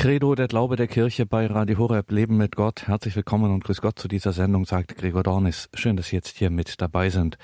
Credo, der Glaube der Kirche bei Radio Horeb, Leben mit Gott. Herzlich willkommen und grüß Gott zu dieser Sendung, sagt Gregor Dornis. Schön, dass Sie jetzt hier mit dabei sind.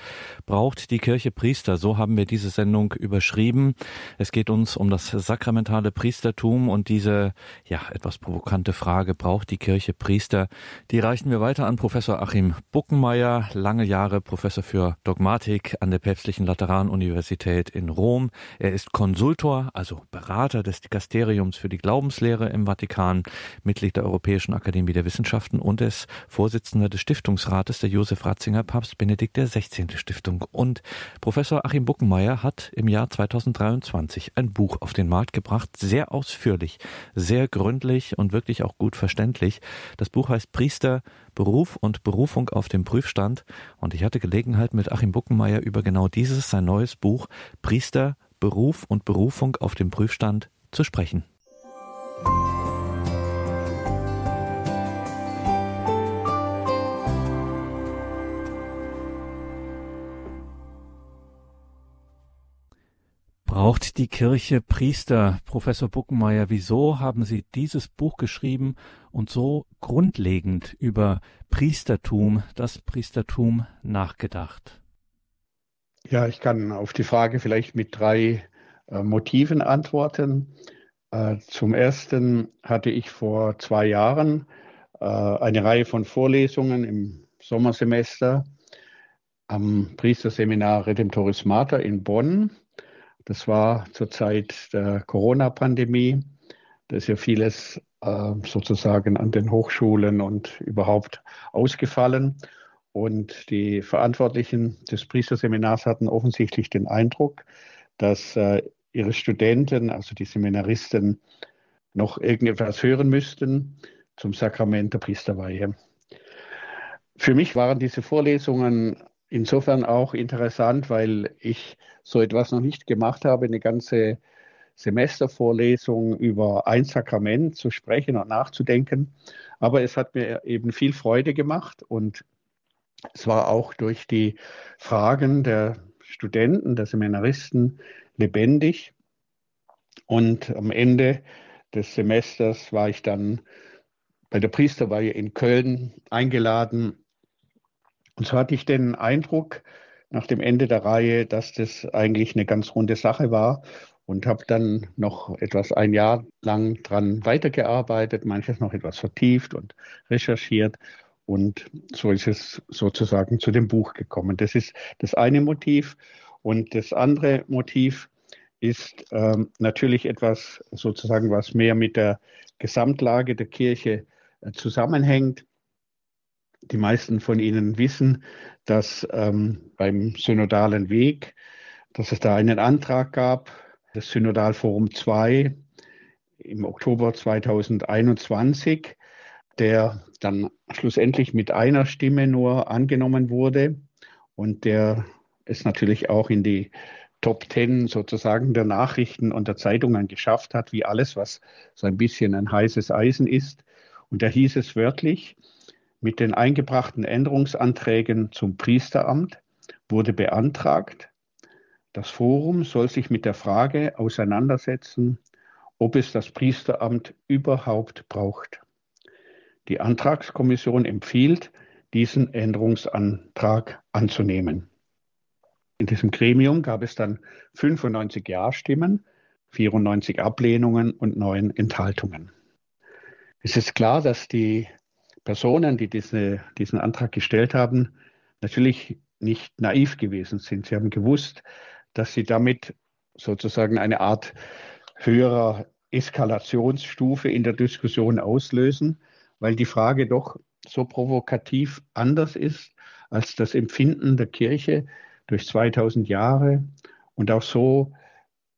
Braucht die Kirche Priester? So haben wir diese Sendung überschrieben. Es geht uns um das sakramentale Priestertum und diese, ja, etwas provokante Frage, braucht die Kirche Priester? Die reichen wir weiter an Professor Achim Buckenmeier, lange Jahre Professor für Dogmatik an der Päpstlichen Lateranuniversität in Rom. Er ist Konsultor, also Berater des Dikasteriums für die Glaubenslehre im Vatikan, Mitglied der Europäischen Akademie der Wissenschaften und ist Vorsitzender des Stiftungsrates der Josef Ratzinger Papst Benedikt XVI. Stiftung. Und Professor Achim Buckenmeier hat im Jahr 2023 ein Buch auf den Markt gebracht, sehr ausführlich, sehr gründlich und wirklich auch gut verständlich. Das Buch heißt Priester, Beruf und Berufung auf dem Prüfstand. Und ich hatte Gelegenheit, mit Achim Buckenmeier über genau dieses, sein neues Buch Priester, Beruf und Berufung auf dem Prüfstand zu sprechen. Braucht die Kirche Priester? Professor Buckenmeier, wieso haben Sie dieses Buch geschrieben und so grundlegend über Priestertum, das Priestertum nachgedacht? Ja, ich kann auf die Frage vielleicht mit drei äh, Motiven antworten. Äh, zum ersten hatte ich vor zwei Jahren äh, eine Reihe von Vorlesungen im Sommersemester am Priesterseminar Redemptoris Mater in Bonn. Das war zur Zeit der Corona-Pandemie. Da ist ja vieles äh, sozusagen an den Hochschulen und überhaupt ausgefallen. Und die Verantwortlichen des Priesterseminars hatten offensichtlich den Eindruck, dass ihre Studenten, also die Seminaristen, noch irgendetwas hören müssten zum Sakrament der Priesterweihe. Für mich waren diese Vorlesungen insofern auch interessant, weil ich so etwas noch nicht gemacht habe, eine ganze Semestervorlesung über ein Sakrament zu sprechen und nachzudenken. Aber es hat mir eben viel Freude gemacht und es war auch durch die Fragen der Studenten, der Seminaristen lebendig. Und am Ende des Semesters war ich dann bei der Priesterweihe in Köln eingeladen. Und so hatte ich den Eindruck nach dem Ende der Reihe, dass das eigentlich eine ganz runde Sache war und habe dann noch etwas ein Jahr lang dran weitergearbeitet, manches noch etwas vertieft und recherchiert. Und so ist es sozusagen zu dem Buch gekommen. Das ist das eine Motiv. Und das andere Motiv ist ähm, natürlich etwas sozusagen, was mehr mit der Gesamtlage der Kirche äh, zusammenhängt. Die meisten von Ihnen wissen, dass ähm, beim synodalen Weg, dass es da einen Antrag gab, das Synodalforum 2 im Oktober 2021, der dann schlussendlich mit einer Stimme nur angenommen wurde und der es natürlich auch in die Top Ten sozusagen der Nachrichten und der Zeitungen geschafft hat, wie alles, was so ein bisschen ein heißes Eisen ist. Und da hieß es wörtlich, mit den eingebrachten Änderungsanträgen zum Priesteramt wurde beantragt, das Forum soll sich mit der Frage auseinandersetzen, ob es das Priesteramt überhaupt braucht. Die Antragskommission empfiehlt, diesen Änderungsantrag anzunehmen. In diesem Gremium gab es dann 95 Ja-Stimmen, 94 Ablehnungen und 9 Enthaltungen. Es ist klar, dass die Personen, die diese, diesen Antrag gestellt haben, natürlich nicht naiv gewesen sind. Sie haben gewusst, dass sie damit sozusagen eine Art höherer Eskalationsstufe in der Diskussion auslösen, weil die Frage doch so provokativ anders ist als das Empfinden der Kirche, durch 2000 Jahre und auch so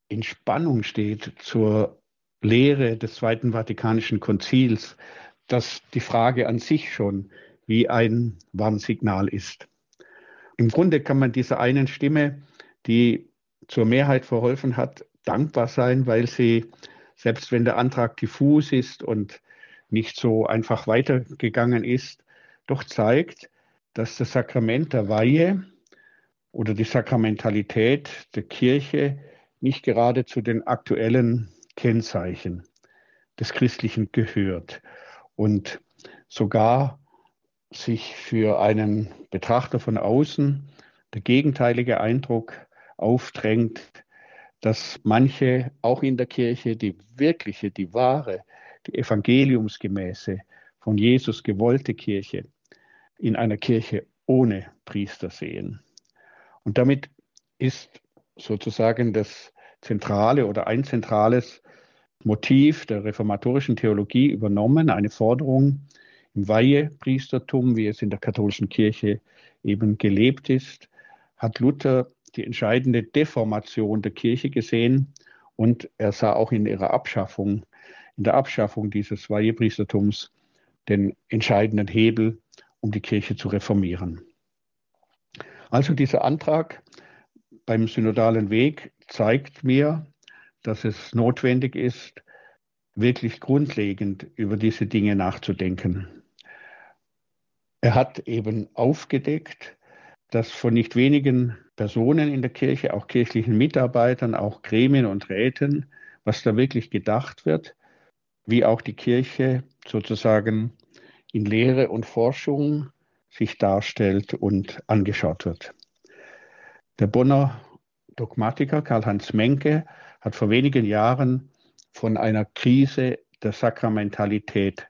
in Spannung steht zur Lehre des Zweiten Vatikanischen Konzils, dass die Frage an sich schon wie ein Warnsignal ist. Im Grunde kann man dieser einen Stimme, die zur Mehrheit verholfen hat, dankbar sein, weil sie, selbst wenn der Antrag diffus ist und nicht so einfach weitergegangen ist, doch zeigt, dass das Sakrament der Weihe oder die Sakramentalität der Kirche nicht gerade zu den aktuellen Kennzeichen des Christlichen gehört. Und sogar sich für einen Betrachter von außen der gegenteilige Eindruck aufdrängt, dass manche auch in der Kirche die wirkliche, die wahre, die evangeliumsgemäße, von Jesus gewollte Kirche in einer Kirche ohne Priester sehen. Und damit ist sozusagen das zentrale oder ein zentrales Motiv der reformatorischen Theologie übernommen, eine Forderung im Weihepriestertum, wie es in der katholischen Kirche eben gelebt ist, hat Luther die entscheidende Deformation der Kirche gesehen und er sah auch in ihrer Abschaffung, in der Abschaffung dieses Weihepriestertums den entscheidenden Hebel, um die Kirche zu reformieren. Also dieser Antrag beim synodalen Weg zeigt mir, dass es notwendig ist, wirklich grundlegend über diese Dinge nachzudenken. Er hat eben aufgedeckt, dass von nicht wenigen Personen in der Kirche, auch kirchlichen Mitarbeitern, auch Gremien und Räten, was da wirklich gedacht wird, wie auch die Kirche sozusagen in Lehre und Forschung sich darstellt und angeschaut wird. Der Bonner Dogmatiker Karl-Heinz Menke hat vor wenigen Jahren von einer Krise der Sakramentalität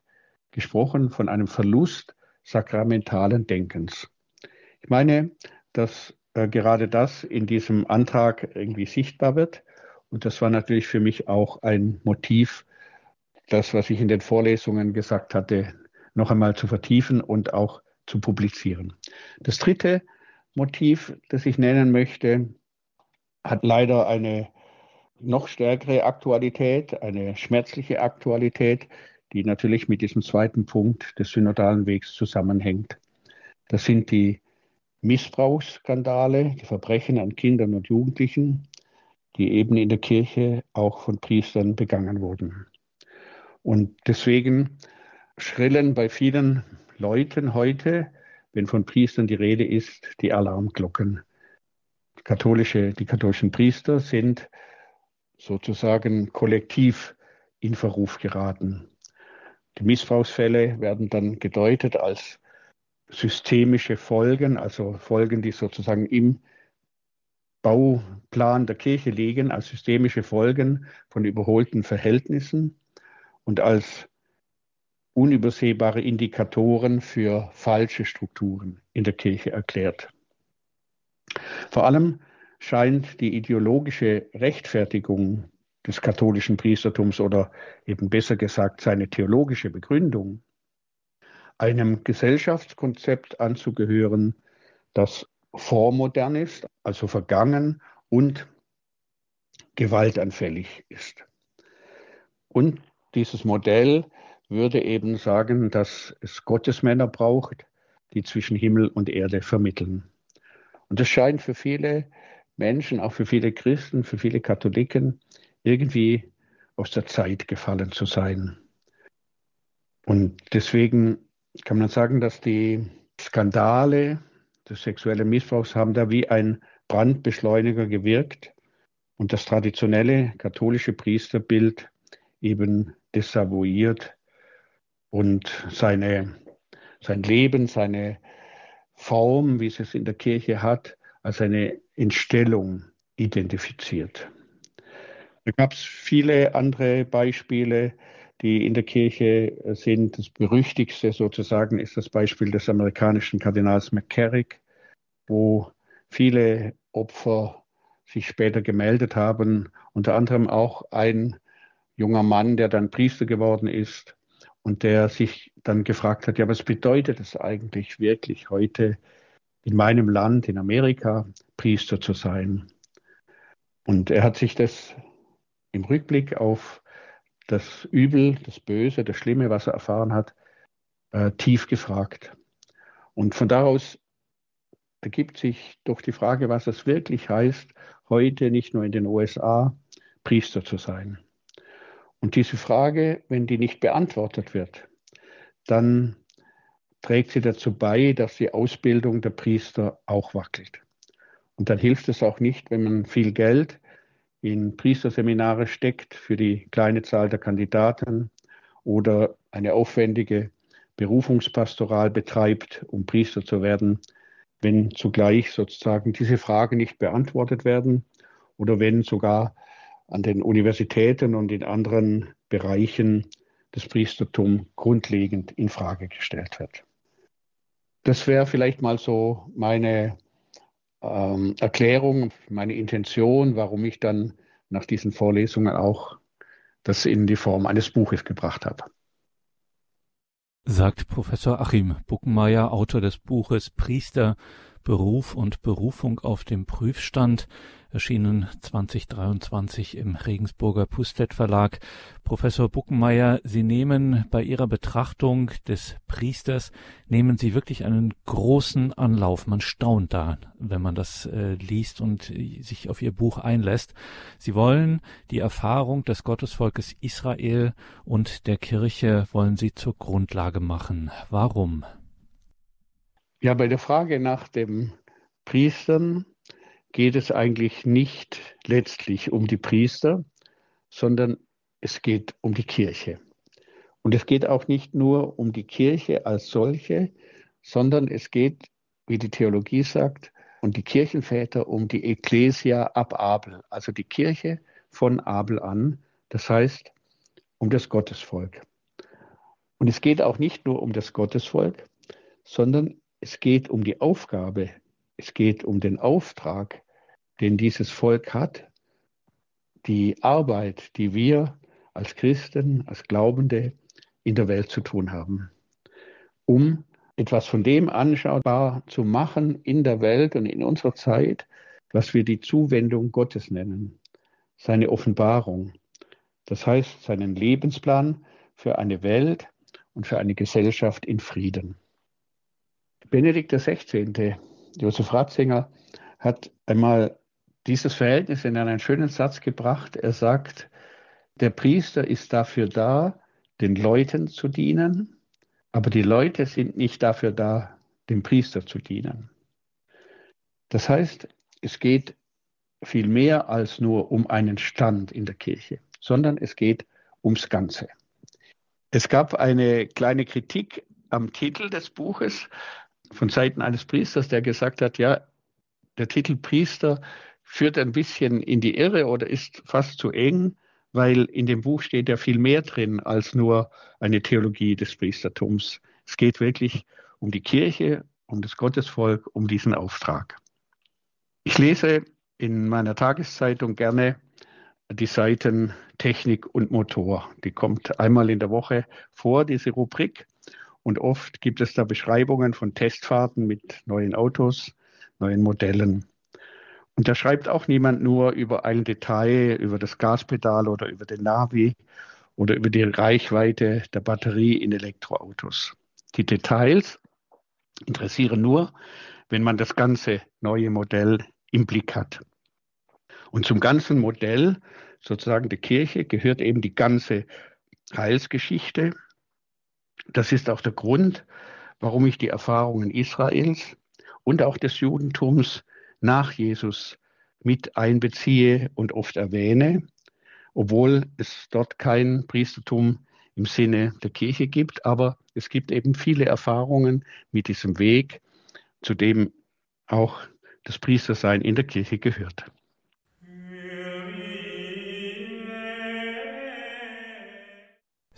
gesprochen, von einem Verlust sakramentalen Denkens. Ich meine, dass äh, gerade das in diesem Antrag irgendwie sichtbar wird. Und das war natürlich für mich auch ein Motiv, das, was ich in den Vorlesungen gesagt hatte, noch einmal zu vertiefen und auch zu publizieren. Das dritte Motiv, das ich nennen möchte, hat leider eine noch stärkere Aktualität, eine schmerzliche Aktualität, die natürlich mit diesem zweiten Punkt des synodalen Wegs zusammenhängt. Das sind die Missbrauchsskandale, die Verbrechen an Kindern und Jugendlichen, die eben in der Kirche auch von Priestern begangen wurden. Und deswegen schrillen bei vielen Leuten heute, wenn von Priestern die Rede ist, die Alarmglocken. Katholische, die katholischen Priester sind sozusagen kollektiv in Verruf geraten. Die Missbrauchsfälle werden dann gedeutet als systemische Folgen, also Folgen, die sozusagen im Bauplan der Kirche liegen, als systemische Folgen von überholten Verhältnissen und als unübersehbare Indikatoren für falsche Strukturen in der Kirche erklärt. Vor allem scheint die ideologische Rechtfertigung des katholischen Priestertums oder eben besser gesagt seine theologische Begründung einem Gesellschaftskonzept anzugehören, das vormodern ist, also vergangen und gewaltanfällig ist. Und dieses Modell würde eben sagen, dass es Gottesmänner braucht, die zwischen Himmel und Erde vermitteln. Und das scheint für viele Menschen, auch für viele Christen, für viele Katholiken irgendwie aus der Zeit gefallen zu sein. Und deswegen kann man sagen, dass die Skandale des sexuellen Missbrauchs haben da wie ein Brandbeschleuniger gewirkt und das traditionelle katholische Priesterbild eben desavouiert und seine, sein Leben, seine Form, wie es es in der Kirche hat, als eine Entstellung identifiziert. Da gab es viele andere Beispiele, die in der Kirche sind. Das berüchtigste sozusagen ist das Beispiel des amerikanischen Kardinals McCarrick, wo viele Opfer sich später gemeldet haben, unter anderem auch ein junger Mann, der dann Priester geworden ist und der sich dann gefragt hat, ja, was bedeutet es eigentlich wirklich heute in meinem Land, in Amerika, Priester zu sein? Und er hat sich das im Rückblick auf das Übel, das Böse, das Schlimme, was er erfahren hat, äh, tief gefragt. Und von daraus ergibt sich doch die Frage, was es wirklich heißt, heute nicht nur in den USA Priester zu sein. Und diese Frage, wenn die nicht beantwortet wird, dann trägt sie dazu bei, dass die Ausbildung der Priester auch wackelt. Und dann hilft es auch nicht, wenn man viel Geld in Priesterseminare steckt für die kleine Zahl der Kandidaten, oder eine aufwendige Berufungspastoral betreibt, um Priester zu werden, wenn zugleich sozusagen diese Fragen nicht beantwortet werden oder wenn sogar an den Universitäten und in anderen Bereichen das Priestertum grundlegend in Frage gestellt wird. Das wäre vielleicht mal so meine ähm, Erklärung, meine Intention, warum ich dann nach diesen Vorlesungen auch das in die Form eines Buches gebracht habe. Sagt Professor Achim Buckenmeier, Autor des Buches Priester, Beruf und Berufung auf dem Prüfstand erschienen 2023 im Regensburger Pustet Verlag. Professor Buckenmeier, Sie nehmen bei Ihrer Betrachtung des Priesters, nehmen Sie wirklich einen großen Anlauf. Man staunt da, wenn man das äh, liest und sich auf Ihr Buch einlässt. Sie wollen die Erfahrung des Gottesvolkes Israel und der Kirche wollen Sie zur Grundlage machen. Warum? Ja, bei der Frage nach dem Priestern geht es eigentlich nicht letztlich um die Priester, sondern es geht um die Kirche. Und es geht auch nicht nur um die Kirche als solche, sondern es geht, wie die Theologie sagt, und die Kirchenväter um die Ecclesia ab Abel, also die Kirche von Abel an, das heißt um das Gottesvolk. Und es geht auch nicht nur um das Gottesvolk, sondern es geht um die Aufgabe, es geht um den Auftrag, den dieses Volk hat, die Arbeit, die wir als Christen, als Glaubende in der Welt zu tun haben, um etwas von dem anschaubar zu machen in der Welt und in unserer Zeit, was wir die Zuwendung Gottes nennen, seine Offenbarung, das heißt seinen Lebensplan für eine Welt und für eine Gesellschaft in Frieden. Benedikt XVI., Josef Ratzinger, hat einmal dieses Verhältnis in einen schönen Satz gebracht. Er sagt, der Priester ist dafür da, den Leuten zu dienen, aber die Leute sind nicht dafür da, dem Priester zu dienen. Das heißt, es geht viel mehr als nur um einen Stand in der Kirche, sondern es geht ums Ganze. Es gab eine kleine Kritik am Titel des Buches von Seiten eines Priesters, der gesagt hat, ja, der Titel Priester führt ein bisschen in die Irre oder ist fast zu eng, weil in dem Buch steht ja viel mehr drin als nur eine Theologie des Priestertums. Es geht wirklich um die Kirche, um das Gottesvolk, um diesen Auftrag. Ich lese in meiner Tageszeitung gerne die Seiten Technik und Motor. Die kommt einmal in der Woche vor, diese Rubrik. Und oft gibt es da Beschreibungen von Testfahrten mit neuen Autos, neuen Modellen. Und da schreibt auch niemand nur über ein Detail, über das Gaspedal oder über den Navi oder über die Reichweite der Batterie in Elektroautos. Die Details interessieren nur, wenn man das ganze neue Modell im Blick hat. Und zum ganzen Modell, sozusagen der Kirche, gehört eben die ganze Heilsgeschichte. Das ist auch der Grund, warum ich die Erfahrungen Israels und auch des Judentums nach Jesus mit einbeziehe und oft erwähne, obwohl es dort kein Priestertum im Sinne der Kirche gibt, aber es gibt eben viele Erfahrungen mit diesem Weg, zu dem auch das Priestersein in der Kirche gehört.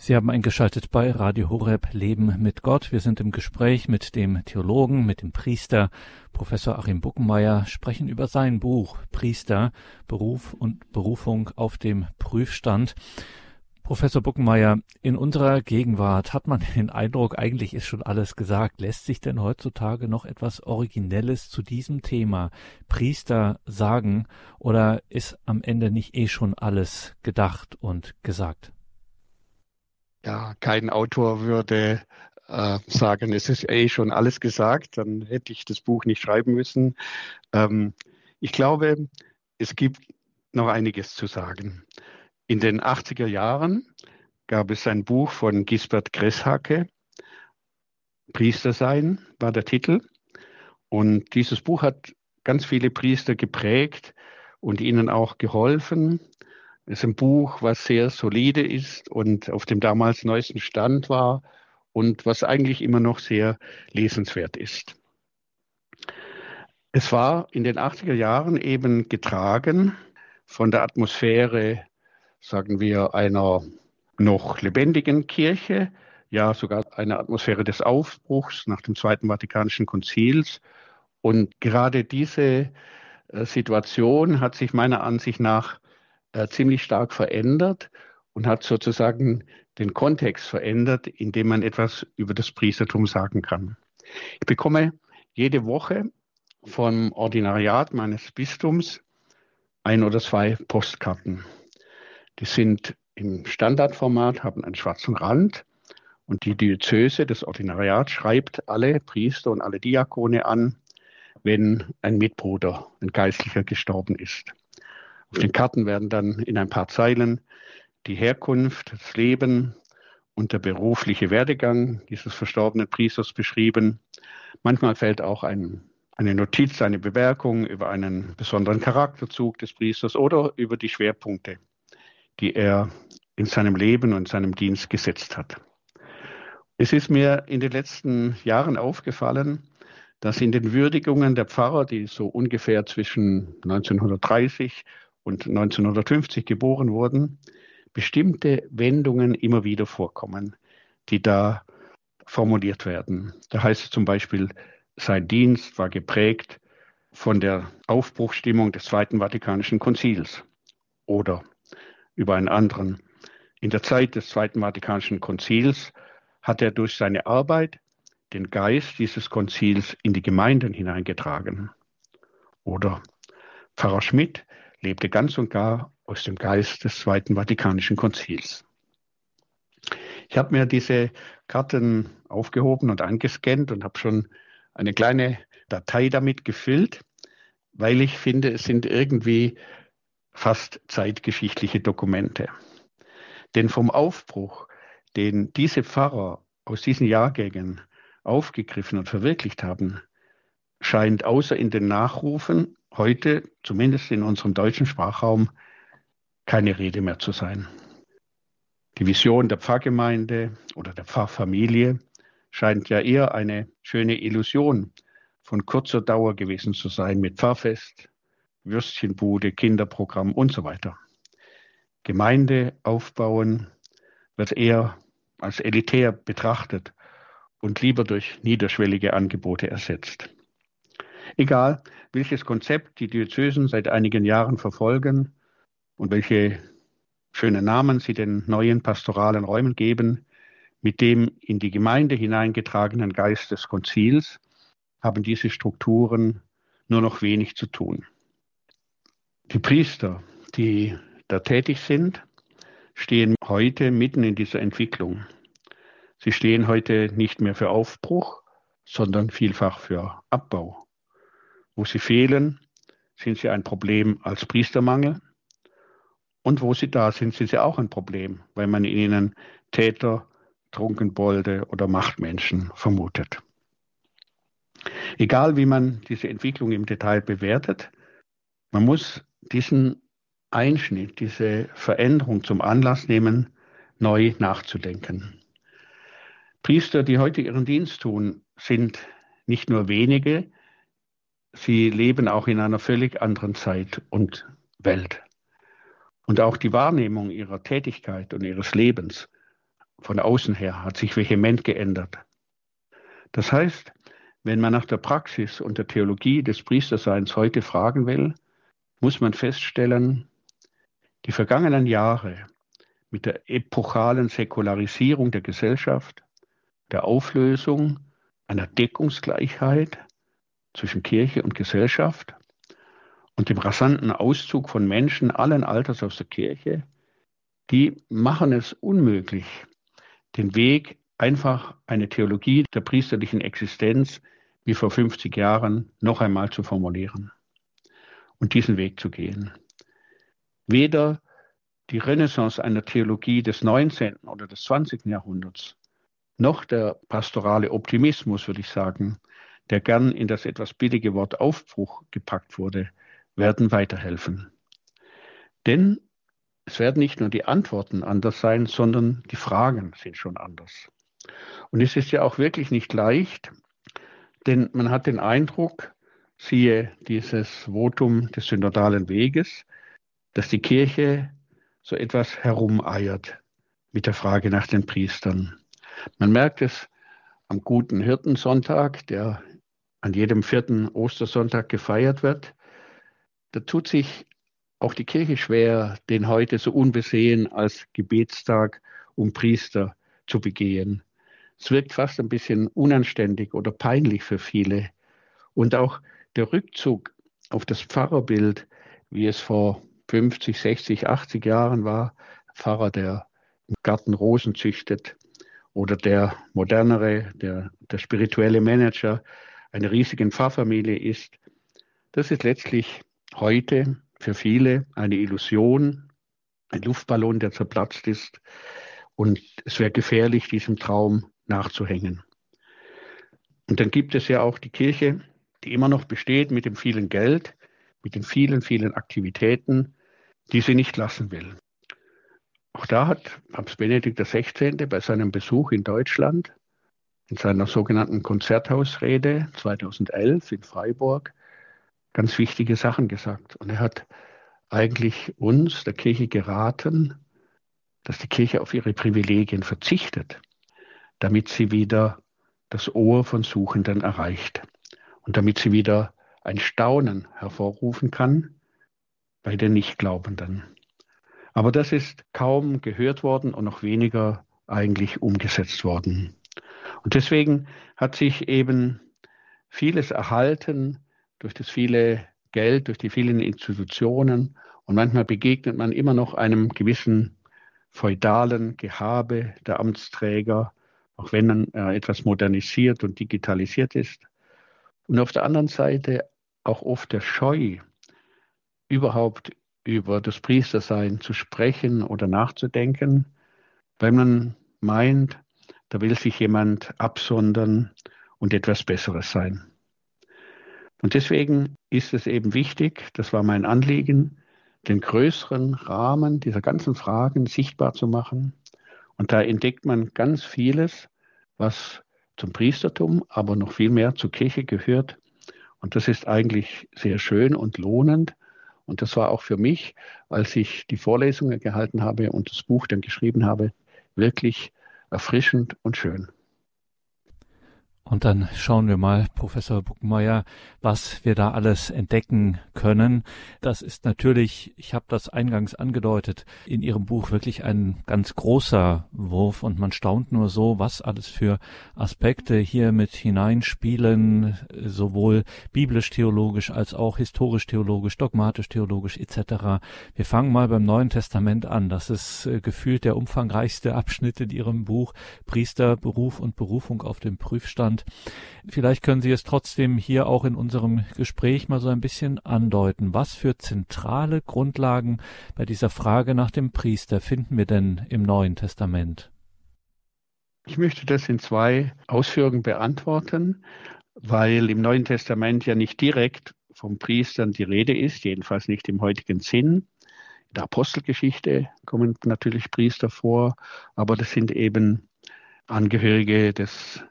Sie haben eingeschaltet bei Radio Horeb Leben mit Gott. Wir sind im Gespräch mit dem Theologen, mit dem Priester, Professor Achim Buckenmeier, sprechen über sein Buch Priester, Beruf und Berufung auf dem Prüfstand. Professor Buckenmeier, in unserer Gegenwart hat man den Eindruck, eigentlich ist schon alles gesagt. Lässt sich denn heutzutage noch etwas Originelles zu diesem Thema Priester sagen oder ist am Ende nicht eh schon alles gedacht und gesagt? Ja, kein Autor würde äh, sagen, es ist eh schon alles gesagt, dann hätte ich das Buch nicht schreiben müssen. Ähm, ich glaube, es gibt noch einiges zu sagen. In den 80er Jahren gab es ein Buch von Gisbert Gresshacke, Priester sein war der Titel. Und dieses Buch hat ganz viele Priester geprägt und ihnen auch geholfen, ist ein Buch, was sehr solide ist und auf dem damals neuesten Stand war und was eigentlich immer noch sehr lesenswert ist. Es war in den 80er Jahren eben getragen von der Atmosphäre, sagen wir, einer noch lebendigen Kirche, ja sogar einer Atmosphäre des Aufbruchs nach dem Zweiten Vatikanischen Konzils. Und gerade diese äh, Situation hat sich meiner Ansicht nach äh, ziemlich stark verändert und hat sozusagen den Kontext verändert, in dem man etwas über das Priestertum sagen kann. Ich bekomme jede Woche vom Ordinariat meines Bistums ein oder zwei Postkarten. Die sind im Standardformat, haben einen schwarzen Rand und die Diözese, das Ordinariat, schreibt alle Priester und alle Diakone an, wenn ein Mitbruder, ein Geistlicher gestorben ist. Auf den Karten werden dann in ein paar Zeilen die Herkunft, das Leben und der berufliche Werdegang dieses verstorbenen Priesters beschrieben. Manchmal fällt auch ein eine Notiz, eine Bemerkung über einen besonderen Charakterzug des Priesters oder über die Schwerpunkte, die er in seinem Leben und seinem Dienst gesetzt hat. Es ist mir in den letzten Jahren aufgefallen, dass in den Würdigungen der Pfarrer, die so ungefähr zwischen 1930 und 1950 geboren wurden, bestimmte Wendungen immer wieder vorkommen, die da formuliert werden. Da heißt es zum Beispiel, sein Dienst war geprägt von der Aufbruchstimmung des Zweiten Vatikanischen Konzils oder über einen anderen. In der Zeit des Zweiten Vatikanischen Konzils hat er durch seine Arbeit den Geist dieses Konzils in die Gemeinden hineingetragen. Oder Pfarrer Schmidt lebte ganz und gar aus dem Geist des Zweiten Vatikanischen Konzils. Ich habe mir diese Karten aufgehoben und angescannt und habe schon eine kleine Datei damit gefüllt, weil ich finde, es sind irgendwie fast zeitgeschichtliche Dokumente. Denn vom Aufbruch, den diese Pfarrer aus diesen Jahrgängen aufgegriffen und verwirklicht haben, scheint außer in den Nachrufen heute, zumindest in unserem deutschen Sprachraum, keine Rede mehr zu sein. Die Vision der Pfarrgemeinde oder der Pfarrfamilie scheint ja eher eine schöne Illusion von kurzer Dauer gewesen zu sein mit Pfarrfest, Würstchenbude, Kinderprogramm und so weiter. Gemeinde aufbauen wird eher als elitär betrachtet und lieber durch niederschwellige Angebote ersetzt. Egal, welches Konzept die Diözesen seit einigen Jahren verfolgen und welche schönen Namen sie den neuen pastoralen Räumen geben, mit dem in die Gemeinde hineingetragenen Geist des Konzils haben diese Strukturen nur noch wenig zu tun. Die Priester, die da tätig sind, stehen heute mitten in dieser Entwicklung. Sie stehen heute nicht mehr für Aufbruch, sondern vielfach für Abbau. Wo sie fehlen, sind sie ein Problem als Priestermangel. Und wo sie da sind, sind sie auch ein Problem, weil man in ihnen Täter Trunkenbolde oder Machtmenschen vermutet. Egal wie man diese Entwicklung im Detail bewertet, man muss diesen Einschnitt, diese Veränderung zum Anlass nehmen, neu nachzudenken. Priester, die heute ihren Dienst tun, sind nicht nur wenige, sie leben auch in einer völlig anderen Zeit und Welt. Und auch die Wahrnehmung ihrer Tätigkeit und ihres Lebens von außen her hat sich vehement geändert. Das heißt, wenn man nach der Praxis und der Theologie des Priesterseins heute fragen will, muss man feststellen, die vergangenen Jahre mit der epochalen Säkularisierung der Gesellschaft, der Auflösung einer Deckungsgleichheit zwischen Kirche und Gesellschaft und dem rasanten Auszug von Menschen allen Alters aus der Kirche, die machen es unmöglich, den Weg, einfach eine Theologie der priesterlichen Existenz wie vor 50 Jahren noch einmal zu formulieren und diesen Weg zu gehen. Weder die Renaissance einer Theologie des 19. oder des 20. Jahrhunderts, noch der pastorale Optimismus, würde ich sagen, der gern in das etwas billige Wort Aufbruch gepackt wurde, werden weiterhelfen. Denn es werden nicht nur die Antworten anders sein, sondern die Fragen sind schon anders. Und es ist ja auch wirklich nicht leicht, denn man hat den Eindruck, siehe dieses Votum des synodalen Weges, dass die Kirche so etwas herumeiert mit der Frage nach den Priestern. Man merkt es am guten Hirtensonntag, der an jedem vierten Ostersonntag gefeiert wird. Da tut sich auch die Kirche schwer, den heute so unbesehen als Gebetstag um Priester zu begehen. Es wirkt fast ein bisschen unanständig oder peinlich für viele. Und auch der Rückzug auf das Pfarrerbild, wie es vor 50, 60, 80 Jahren war, Pfarrer, der im Garten Rosen züchtet, oder der modernere, der, der spirituelle Manager einer riesigen Pfarrfamilie ist, das ist letztlich heute für viele eine Illusion, ein Luftballon, der zerplatzt ist. Und es wäre gefährlich, diesem Traum nachzuhängen. Und dann gibt es ja auch die Kirche, die immer noch besteht mit dem vielen Geld, mit den vielen, vielen Aktivitäten, die sie nicht lassen will. Auch da hat Papst Benedikt XVI. bei seinem Besuch in Deutschland, in seiner sogenannten Konzerthausrede 2011 in Freiburg, ganz wichtige Sachen gesagt. Und er hat eigentlich uns, der Kirche, geraten, dass die Kirche auf ihre Privilegien verzichtet, damit sie wieder das Ohr von Suchenden erreicht und damit sie wieder ein Staunen hervorrufen kann bei den Nichtglaubenden. Aber das ist kaum gehört worden und noch weniger eigentlich umgesetzt worden. Und deswegen hat sich eben vieles erhalten durch das viele Geld, durch die vielen Institutionen. Und manchmal begegnet man immer noch einem gewissen feudalen Gehabe der Amtsträger, auch wenn er etwas modernisiert und digitalisiert ist. Und auf der anderen Seite auch oft der Scheu, überhaupt über das Priestersein zu sprechen oder nachzudenken, weil man meint, da will sich jemand absondern und etwas Besseres sein. Und deswegen ist es eben wichtig, das war mein Anliegen, den größeren Rahmen dieser ganzen Fragen sichtbar zu machen. Und da entdeckt man ganz vieles, was zum Priestertum, aber noch viel mehr zur Kirche gehört. Und das ist eigentlich sehr schön und lohnend. Und das war auch für mich, als ich die Vorlesungen gehalten habe und das Buch dann geschrieben habe, wirklich erfrischend und schön. Und dann schauen wir mal, Professor Buckmeier, was wir da alles entdecken können. Das ist natürlich, ich habe das eingangs angedeutet, in Ihrem Buch wirklich ein ganz großer Wurf und man staunt nur so, was alles für Aspekte hier mit hineinspielen, sowohl biblisch-theologisch als auch historisch-theologisch, dogmatisch-theologisch etc. Wir fangen mal beim Neuen Testament an. Das ist äh, gefühlt der umfangreichste Abschnitt in Ihrem Buch Priester, Beruf und Berufung auf dem Prüfstand. Deutschland. Vielleicht können Sie es trotzdem hier auch in unserem Gespräch mal so ein bisschen andeuten. Was für zentrale Grundlagen bei dieser Frage nach dem Priester finden wir denn im Neuen Testament? Ich möchte das in zwei Ausführungen beantworten, weil im Neuen Testament ja nicht direkt vom Priestern die Rede ist, jedenfalls nicht im heutigen Sinn. In der Apostelgeschichte kommen natürlich Priester vor, aber das sind eben Angehörige des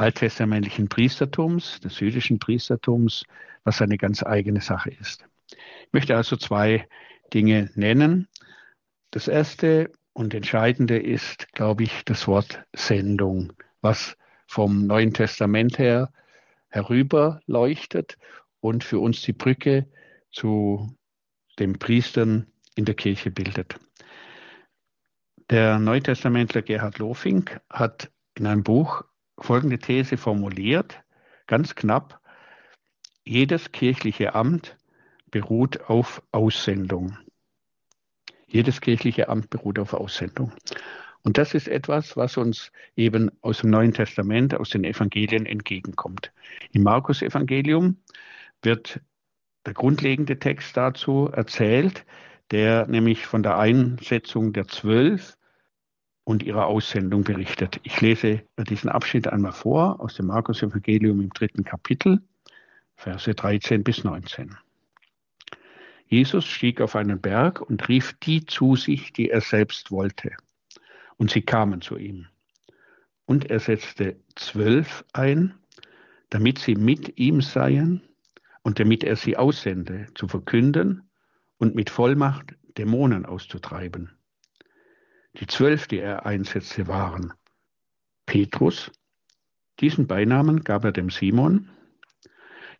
alttestamentlichen Priestertums, des jüdischen Priestertums, was eine ganz eigene Sache ist. Ich möchte also zwei Dinge nennen. Das erste und entscheidende ist, glaube ich, das Wort Sendung, was vom Neuen Testament her herüber leuchtet und für uns die Brücke zu den Priestern in der Kirche bildet. Der Neutestamentler Gerhard Lofink hat in einem Buch folgende These formuliert, ganz knapp, jedes kirchliche Amt beruht auf Aussendung. Jedes kirchliche Amt beruht auf Aussendung. Und das ist etwas, was uns eben aus dem Neuen Testament, aus den Evangelien entgegenkommt. Im Markus-Evangelium wird der grundlegende Text dazu erzählt, der nämlich von der Einsetzung der Zwölf und ihrer Aussendung berichtet. Ich lese diesen Abschnitt einmal vor aus dem Markus-Evangelium im dritten Kapitel, Verse 13 bis 19. Jesus stieg auf einen Berg und rief die zu sich, die er selbst wollte. Und sie kamen zu ihm. Und er setzte zwölf ein, damit sie mit ihm seien und damit er sie aussende, zu verkünden und mit Vollmacht Dämonen auszutreiben. Die zwölf, die er einsetzte, waren Petrus, diesen Beinamen gab er dem Simon,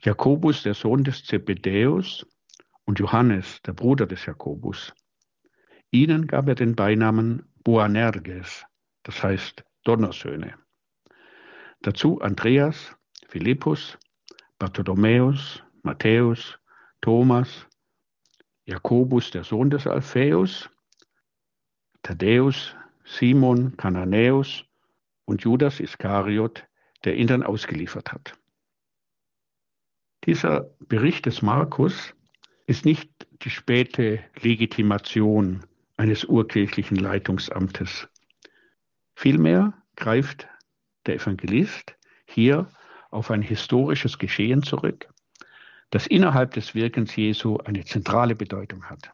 Jakobus, der Sohn des Zebedäus, und Johannes, der Bruder des Jakobus. Ihnen gab er den Beinamen Boanerges, das heißt Donnersöhne. Dazu Andreas, Philippus, Bartholomäus, Matthäus, Thomas, Jakobus, der Sohn des Alphaeus, Thaddäus, Simon, Kananäus und Judas Iskariot, der ihn dann ausgeliefert hat. Dieser Bericht des Markus ist nicht die späte Legitimation eines urkirchlichen Leitungsamtes. Vielmehr greift der Evangelist hier auf ein historisches Geschehen zurück, das innerhalb des Wirkens Jesu eine zentrale Bedeutung hat.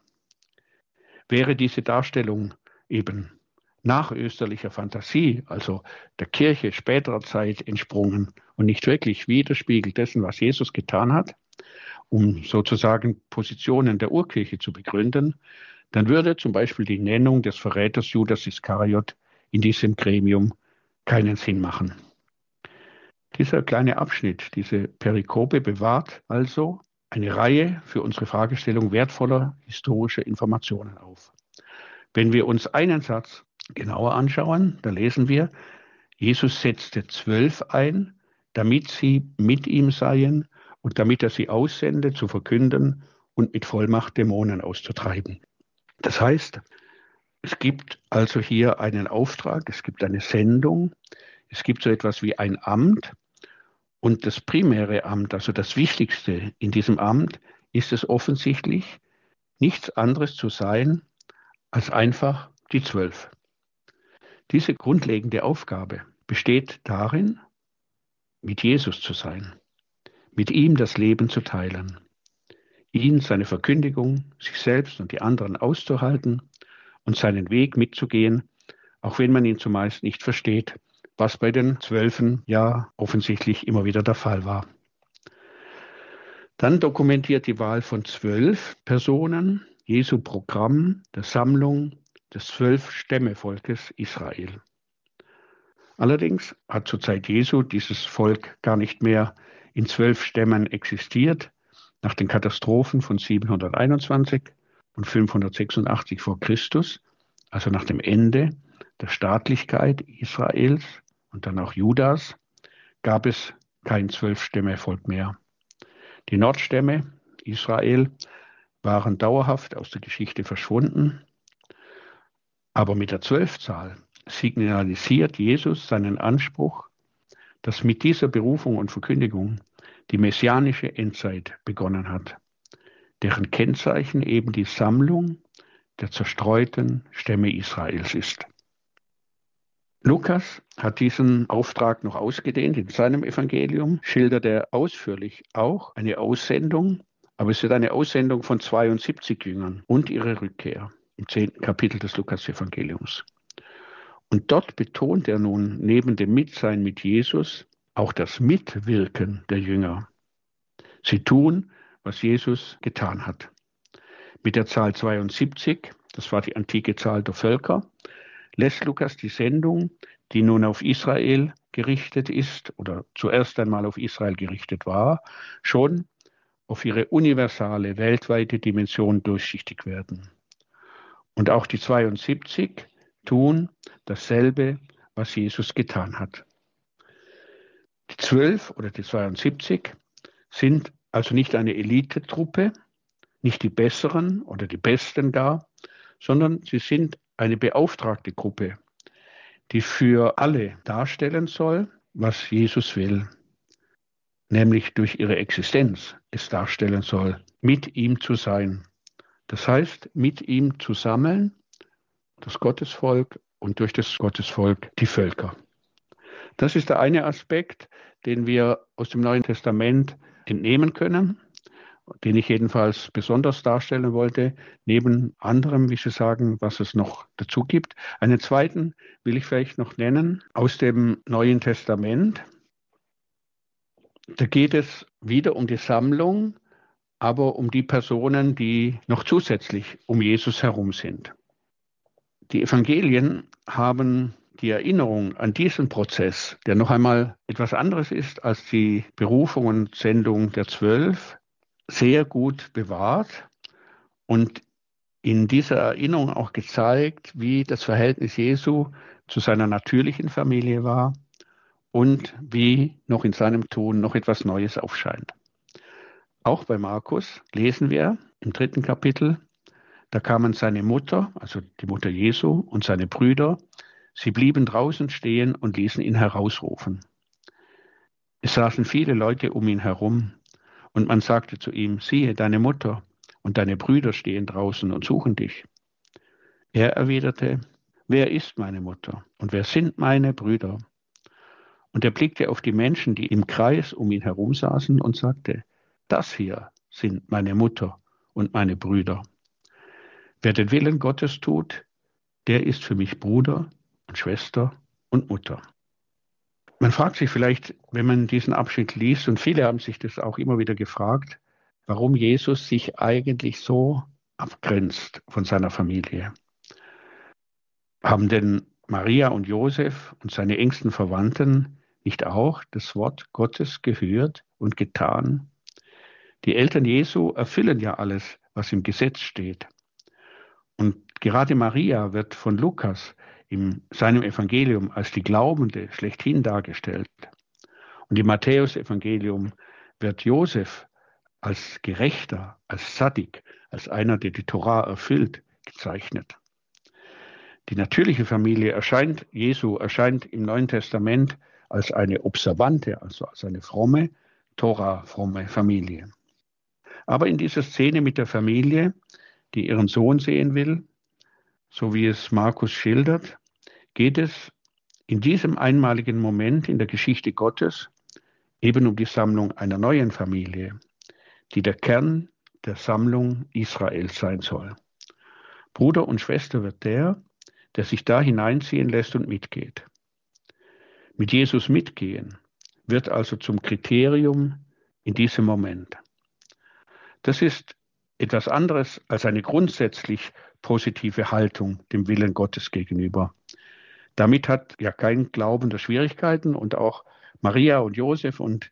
Wäre diese Darstellung eben nach österlicher Fantasie, also der Kirche späterer Zeit entsprungen und nicht wirklich widerspiegelt dessen, was Jesus getan hat, um sozusagen Positionen der Urkirche zu begründen, dann würde zum Beispiel die Nennung des Verräters Judas Iskariot in diesem Gremium keinen Sinn machen. Dieser kleine Abschnitt, diese Perikope bewahrt also eine Reihe für unsere Fragestellung wertvoller historischer Informationen auf. Wenn wir uns einen Satz genauer anschauen, da lesen wir, Jesus setzte zwölf ein, damit sie mit ihm seien und damit er sie aussende, zu verkünden und mit Vollmacht Dämonen auszutreiben. Das heißt, es gibt also hier einen Auftrag, es gibt eine Sendung, es gibt so etwas wie ein Amt und das primäre Amt, also das Wichtigste in diesem Amt, ist es offensichtlich, nichts anderes zu sein als einfach die Zwölf. Diese grundlegende Aufgabe besteht darin, mit Jesus zu sein mit ihm das Leben zu teilen, ihn, seine Verkündigung, sich selbst und die anderen auszuhalten und seinen Weg mitzugehen, auch wenn man ihn zumeist nicht versteht, was bei den Zwölfen ja offensichtlich immer wieder der Fall war. Dann dokumentiert die Wahl von zwölf Personen Jesu Programm der Sammlung des zwölf Stämmevolkes Israel. Allerdings hat zur Zeit Jesu dieses Volk gar nicht mehr in zwölf Stämmen existiert, nach den Katastrophen von 721 und 586 vor Christus, also nach dem Ende der Staatlichkeit Israels und dann auch Judas, gab es kein Zwölfstämmevolk mehr. Die Nordstämme Israel waren dauerhaft aus der Geschichte verschwunden, aber mit der Zwölfzahl signalisiert Jesus seinen Anspruch, dass mit dieser Berufung und Verkündigung die messianische Endzeit begonnen hat, deren Kennzeichen eben die Sammlung der zerstreuten Stämme Israels ist. Lukas hat diesen Auftrag noch ausgedehnt in seinem Evangelium, schildert er ausführlich auch eine Aussendung, aber es wird eine Aussendung von 72 Jüngern und ihre Rückkehr im zehnten Kapitel des Lukas-Evangeliums. Und dort betont er nun neben dem Mitsein mit Jesus auch das Mitwirken der Jünger. Sie tun, was Jesus getan hat. Mit der Zahl 72, das war die antike Zahl der Völker, lässt Lukas die Sendung, die nun auf Israel gerichtet ist oder zuerst einmal auf Israel gerichtet war, schon auf ihre universale, weltweite Dimension durchsichtig werden. Und auch die 72 tun dasselbe, was Jesus getan hat. Die zwölf oder die 72 sind also nicht eine Elitetruppe, nicht die Besseren oder die Besten da, sondern sie sind eine beauftragte Gruppe, die für alle darstellen soll, was Jesus will, nämlich durch ihre Existenz es darstellen soll, mit ihm zu sein. Das heißt, mit ihm zu sammeln, das Gottesvolk und durch das Gottesvolk die Völker. Das ist der eine Aspekt, den wir aus dem Neuen Testament entnehmen können. den ich jedenfalls besonders darstellen wollte, neben anderem, wie Sie sagen, was es noch dazu gibt. Einen zweiten will ich vielleicht noch nennen aus dem Neuen Testament. Da geht es wieder um die Sammlung, aber um die Personen, die noch zusätzlich um Jesus herum sind. Die Evangelien haben die Erinnerung an diesen Prozess, der noch einmal etwas anderes ist als die Berufung und Sendung der Zwölf, sehr gut bewahrt und in dieser Erinnerung auch gezeigt, wie das Verhältnis Jesu zu seiner natürlichen Familie war und wie noch in seinem Tun noch etwas Neues aufscheint. Auch bei Markus lesen wir im dritten Kapitel, da kamen seine Mutter, also die Mutter Jesu und seine Brüder, sie blieben draußen stehen und ließen ihn herausrufen. Es saßen viele Leute um ihn herum, und man sagte zu ihm, siehe, deine Mutter und deine Brüder stehen draußen und suchen dich. Er erwiderte, wer ist meine Mutter und wer sind meine Brüder? Und er blickte auf die Menschen, die im Kreis um ihn herum saßen und sagte, das hier sind meine Mutter und meine Brüder. Wer den Willen Gottes tut, der ist für mich Bruder und Schwester und Mutter. Man fragt sich vielleicht, wenn man diesen Abschnitt liest, und viele haben sich das auch immer wieder gefragt, warum Jesus sich eigentlich so abgrenzt von seiner Familie. Haben denn Maria und Josef und seine engsten Verwandten nicht auch das Wort Gottes gehört und getan? Die Eltern Jesu erfüllen ja alles, was im Gesetz steht. Und gerade Maria wird von Lukas in seinem Evangelium als die Glaubende schlechthin dargestellt. Und im Matthäus-Evangelium wird Josef als Gerechter, als Sadik, als einer, der die Torah erfüllt, gezeichnet. Die natürliche Familie erscheint, Jesu erscheint im Neuen Testament als eine observante, also als eine fromme, Tora-fromme Familie. Aber in dieser Szene mit der Familie, die ihren Sohn sehen will, so wie es Markus schildert, geht es in diesem einmaligen Moment in der Geschichte Gottes eben um die Sammlung einer neuen Familie, die der Kern der Sammlung Israels sein soll. Bruder und Schwester wird der, der sich da hineinziehen lässt und mitgeht. Mit Jesus mitgehen wird also zum Kriterium in diesem Moment. Das ist etwas anderes als eine grundsätzlich positive Haltung dem Willen Gottes gegenüber. Damit hat ja kein Glaubender Schwierigkeiten und auch Maria und Josef und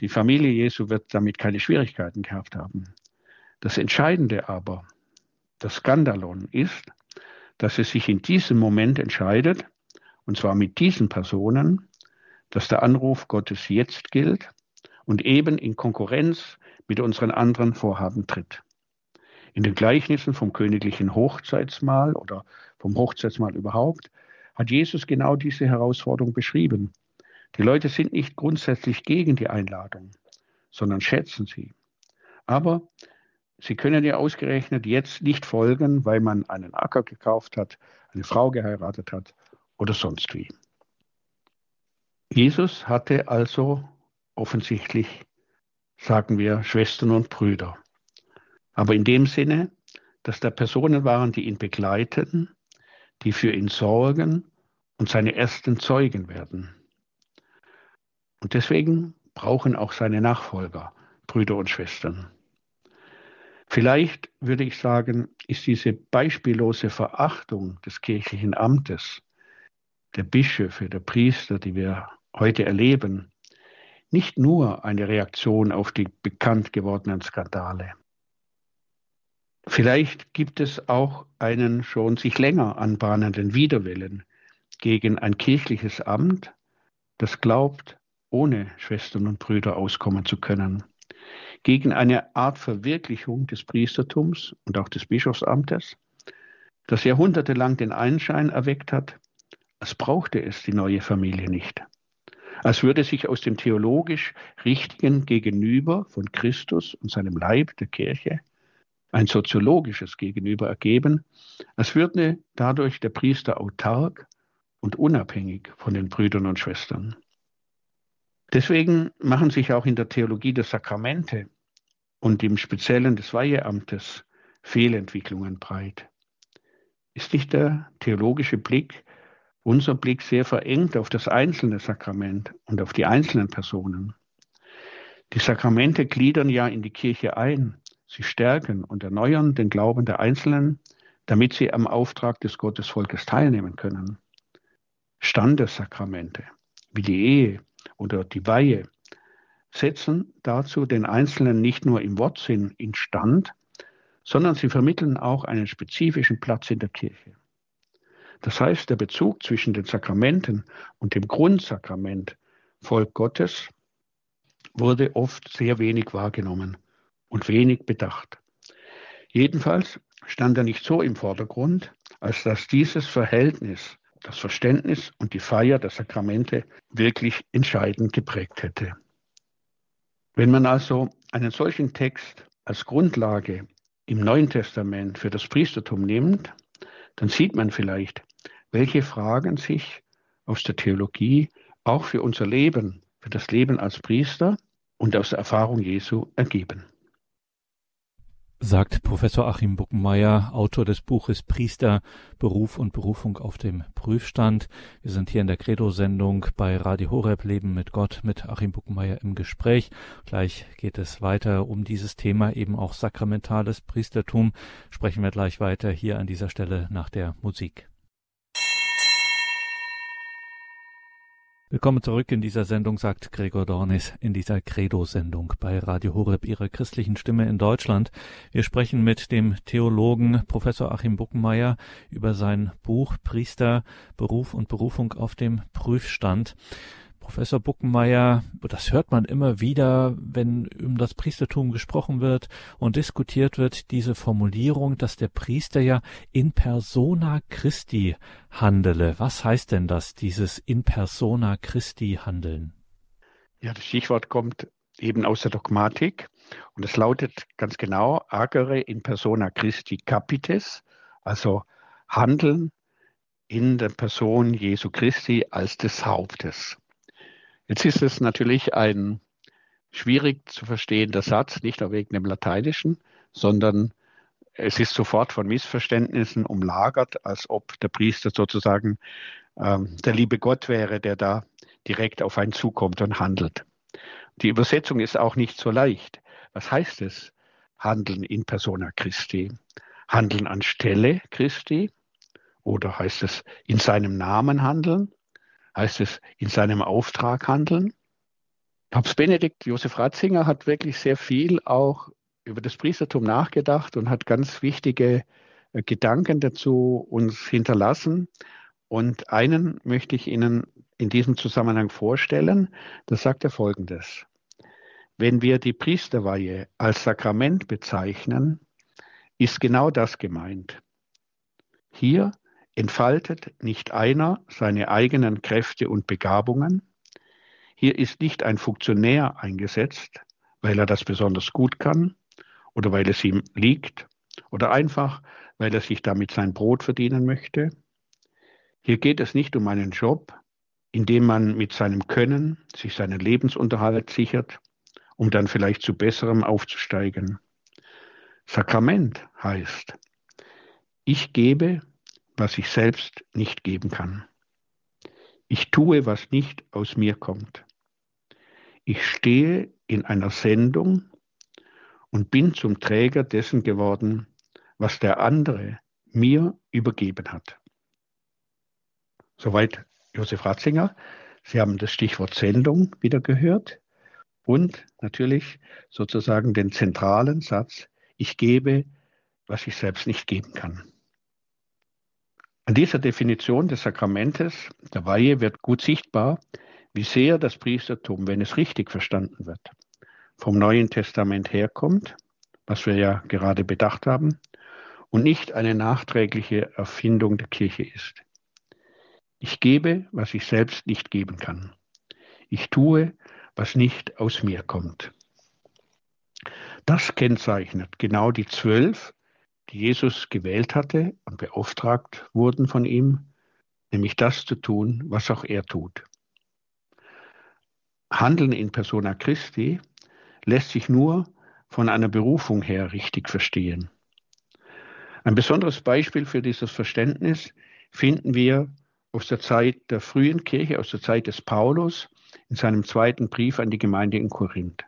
die Familie Jesu wird damit keine Schwierigkeiten gehabt haben. Das Entscheidende aber, das Skandalon ist, dass es sich in diesem Moment entscheidet, und zwar mit diesen Personen, dass der Anruf Gottes jetzt gilt und eben in Konkurrenz mit unseren anderen Vorhaben tritt. In den Gleichnissen vom königlichen Hochzeitsmahl oder vom Hochzeitsmahl überhaupt hat Jesus genau diese Herausforderung beschrieben. Die Leute sind nicht grundsätzlich gegen die Einladung, sondern schätzen sie. Aber sie können ja ausgerechnet jetzt nicht folgen, weil man einen Acker gekauft hat, eine Frau geheiratet hat oder sonst wie. Jesus hatte also offensichtlich, sagen wir, Schwestern und Brüder aber in dem Sinne, dass da Personen waren, die ihn begleiten, die für ihn sorgen und seine ersten Zeugen werden. Und deswegen brauchen auch seine Nachfolger Brüder und Schwestern. Vielleicht würde ich sagen, ist diese beispiellose Verachtung des kirchlichen Amtes, der Bischöfe, der Priester, die wir heute erleben, nicht nur eine Reaktion auf die bekannt gewordenen Skandale. Vielleicht gibt es auch einen schon sich länger anbahnenden Widerwillen gegen ein kirchliches Amt, das glaubt, ohne Schwestern und Brüder auskommen zu können, gegen eine Art Verwirklichung des Priestertums und auch des Bischofsamtes, das jahrhundertelang den Einschein erweckt hat, als brauchte es die neue Familie nicht, als würde sich aus dem theologisch Richtigen gegenüber von Christus und seinem Leib, der Kirche, ein soziologisches Gegenüber ergeben, als würde dadurch der Priester autark und unabhängig von den Brüdern und Schwestern. Deswegen machen sich auch in der Theologie der Sakramente und im Speziellen des Weiheamtes Fehlentwicklungen breit. Ist nicht der theologische Blick, unser Blick sehr verengt auf das einzelne Sakrament und auf die einzelnen Personen? Die Sakramente gliedern ja in die Kirche ein. Sie stärken und erneuern den Glauben der Einzelnen, damit sie am Auftrag des Gottesvolkes teilnehmen können. Standessakramente wie die Ehe oder die Weihe setzen dazu den Einzelnen nicht nur im Wortsinn instand, sondern sie vermitteln auch einen spezifischen Platz in der Kirche. Das heißt, der Bezug zwischen den Sakramenten und dem Grundsakrament Volk Gottes wurde oft sehr wenig wahrgenommen und wenig bedacht. Jedenfalls stand er nicht so im Vordergrund, als dass dieses Verhältnis, das Verständnis und die Feier der Sakramente wirklich entscheidend geprägt hätte. Wenn man also einen solchen Text als Grundlage im Neuen Testament für das Priestertum nimmt, dann sieht man vielleicht, welche Fragen sich aus der Theologie auch für unser Leben, für das Leben als Priester und aus der Erfahrung Jesu ergeben sagt Professor Achim Buckenmeier, Autor des Buches Priester, Beruf und Berufung auf dem Prüfstand. Wir sind hier in der Credo-Sendung bei Radio Horeb Leben mit Gott mit Achim Buckenmeier im Gespräch. Gleich geht es weiter um dieses Thema, eben auch sakramentales Priestertum. Sprechen wir gleich weiter hier an dieser Stelle nach der Musik. Willkommen zurück in dieser Sendung, sagt Gregor Dornis, in dieser Credo-Sendung bei Radio Horeb, Ihrer christlichen Stimme in Deutschland. Wir sprechen mit dem Theologen Professor Achim Buckenmeier über sein Buch Priester, Beruf und Berufung auf dem Prüfstand. Professor Buckenmeier, das hört man immer wieder, wenn um das Priestertum gesprochen wird und diskutiert wird, diese Formulierung, dass der Priester ja in persona Christi handele. Was heißt denn das, dieses in persona Christi handeln? Ja, das Stichwort kommt eben aus der Dogmatik und es lautet ganz genau agere in persona Christi capitis, also handeln in der Person Jesu Christi als des Hauptes. Jetzt ist es natürlich ein schwierig zu verstehender Satz, nicht nur wegen dem Lateinischen, sondern es ist sofort von Missverständnissen umlagert, als ob der Priester sozusagen ähm, der liebe Gott wäre, der da direkt auf einen zukommt und handelt. Die Übersetzung ist auch nicht so leicht. Was heißt es? Handeln in persona Christi. Handeln anstelle Christi? Oder heißt es in seinem Namen handeln? Heißt es in seinem Auftrag handeln. Papst Benedikt Josef Ratzinger hat wirklich sehr viel auch über das Priestertum nachgedacht und hat ganz wichtige äh, Gedanken dazu uns hinterlassen. Und einen möchte ich Ihnen in diesem Zusammenhang vorstellen. Das sagt er folgendes. Wenn wir die Priesterweihe als Sakrament bezeichnen, ist genau das gemeint. Hier entfaltet nicht einer seine eigenen Kräfte und Begabungen. Hier ist nicht ein Funktionär eingesetzt, weil er das besonders gut kann oder weil es ihm liegt oder einfach, weil er sich damit sein Brot verdienen möchte. Hier geht es nicht um einen Job, in dem man mit seinem Können sich seinen Lebensunterhalt sichert, um dann vielleicht zu besserem aufzusteigen. Sakrament heißt, ich gebe was ich selbst nicht geben kann. Ich tue, was nicht aus mir kommt. Ich stehe in einer Sendung und bin zum Träger dessen geworden, was der andere mir übergeben hat. Soweit Josef Ratzinger. Sie haben das Stichwort Sendung wieder gehört und natürlich sozusagen den zentralen Satz, ich gebe, was ich selbst nicht geben kann. An dieser Definition des Sakramentes der Weihe wird gut sichtbar, wie sehr das Priestertum, wenn es richtig verstanden wird, vom Neuen Testament herkommt, was wir ja gerade bedacht haben, und nicht eine nachträgliche Erfindung der Kirche ist. Ich gebe, was ich selbst nicht geben kann. Ich tue, was nicht aus mir kommt. Das kennzeichnet genau die zwölf die Jesus gewählt hatte und beauftragt wurden von ihm, nämlich das zu tun, was auch er tut. Handeln in persona Christi lässt sich nur von einer Berufung her richtig verstehen. Ein besonderes Beispiel für dieses Verständnis finden wir aus der Zeit der frühen Kirche, aus der Zeit des Paulus in seinem zweiten Brief an die Gemeinde in Korinth.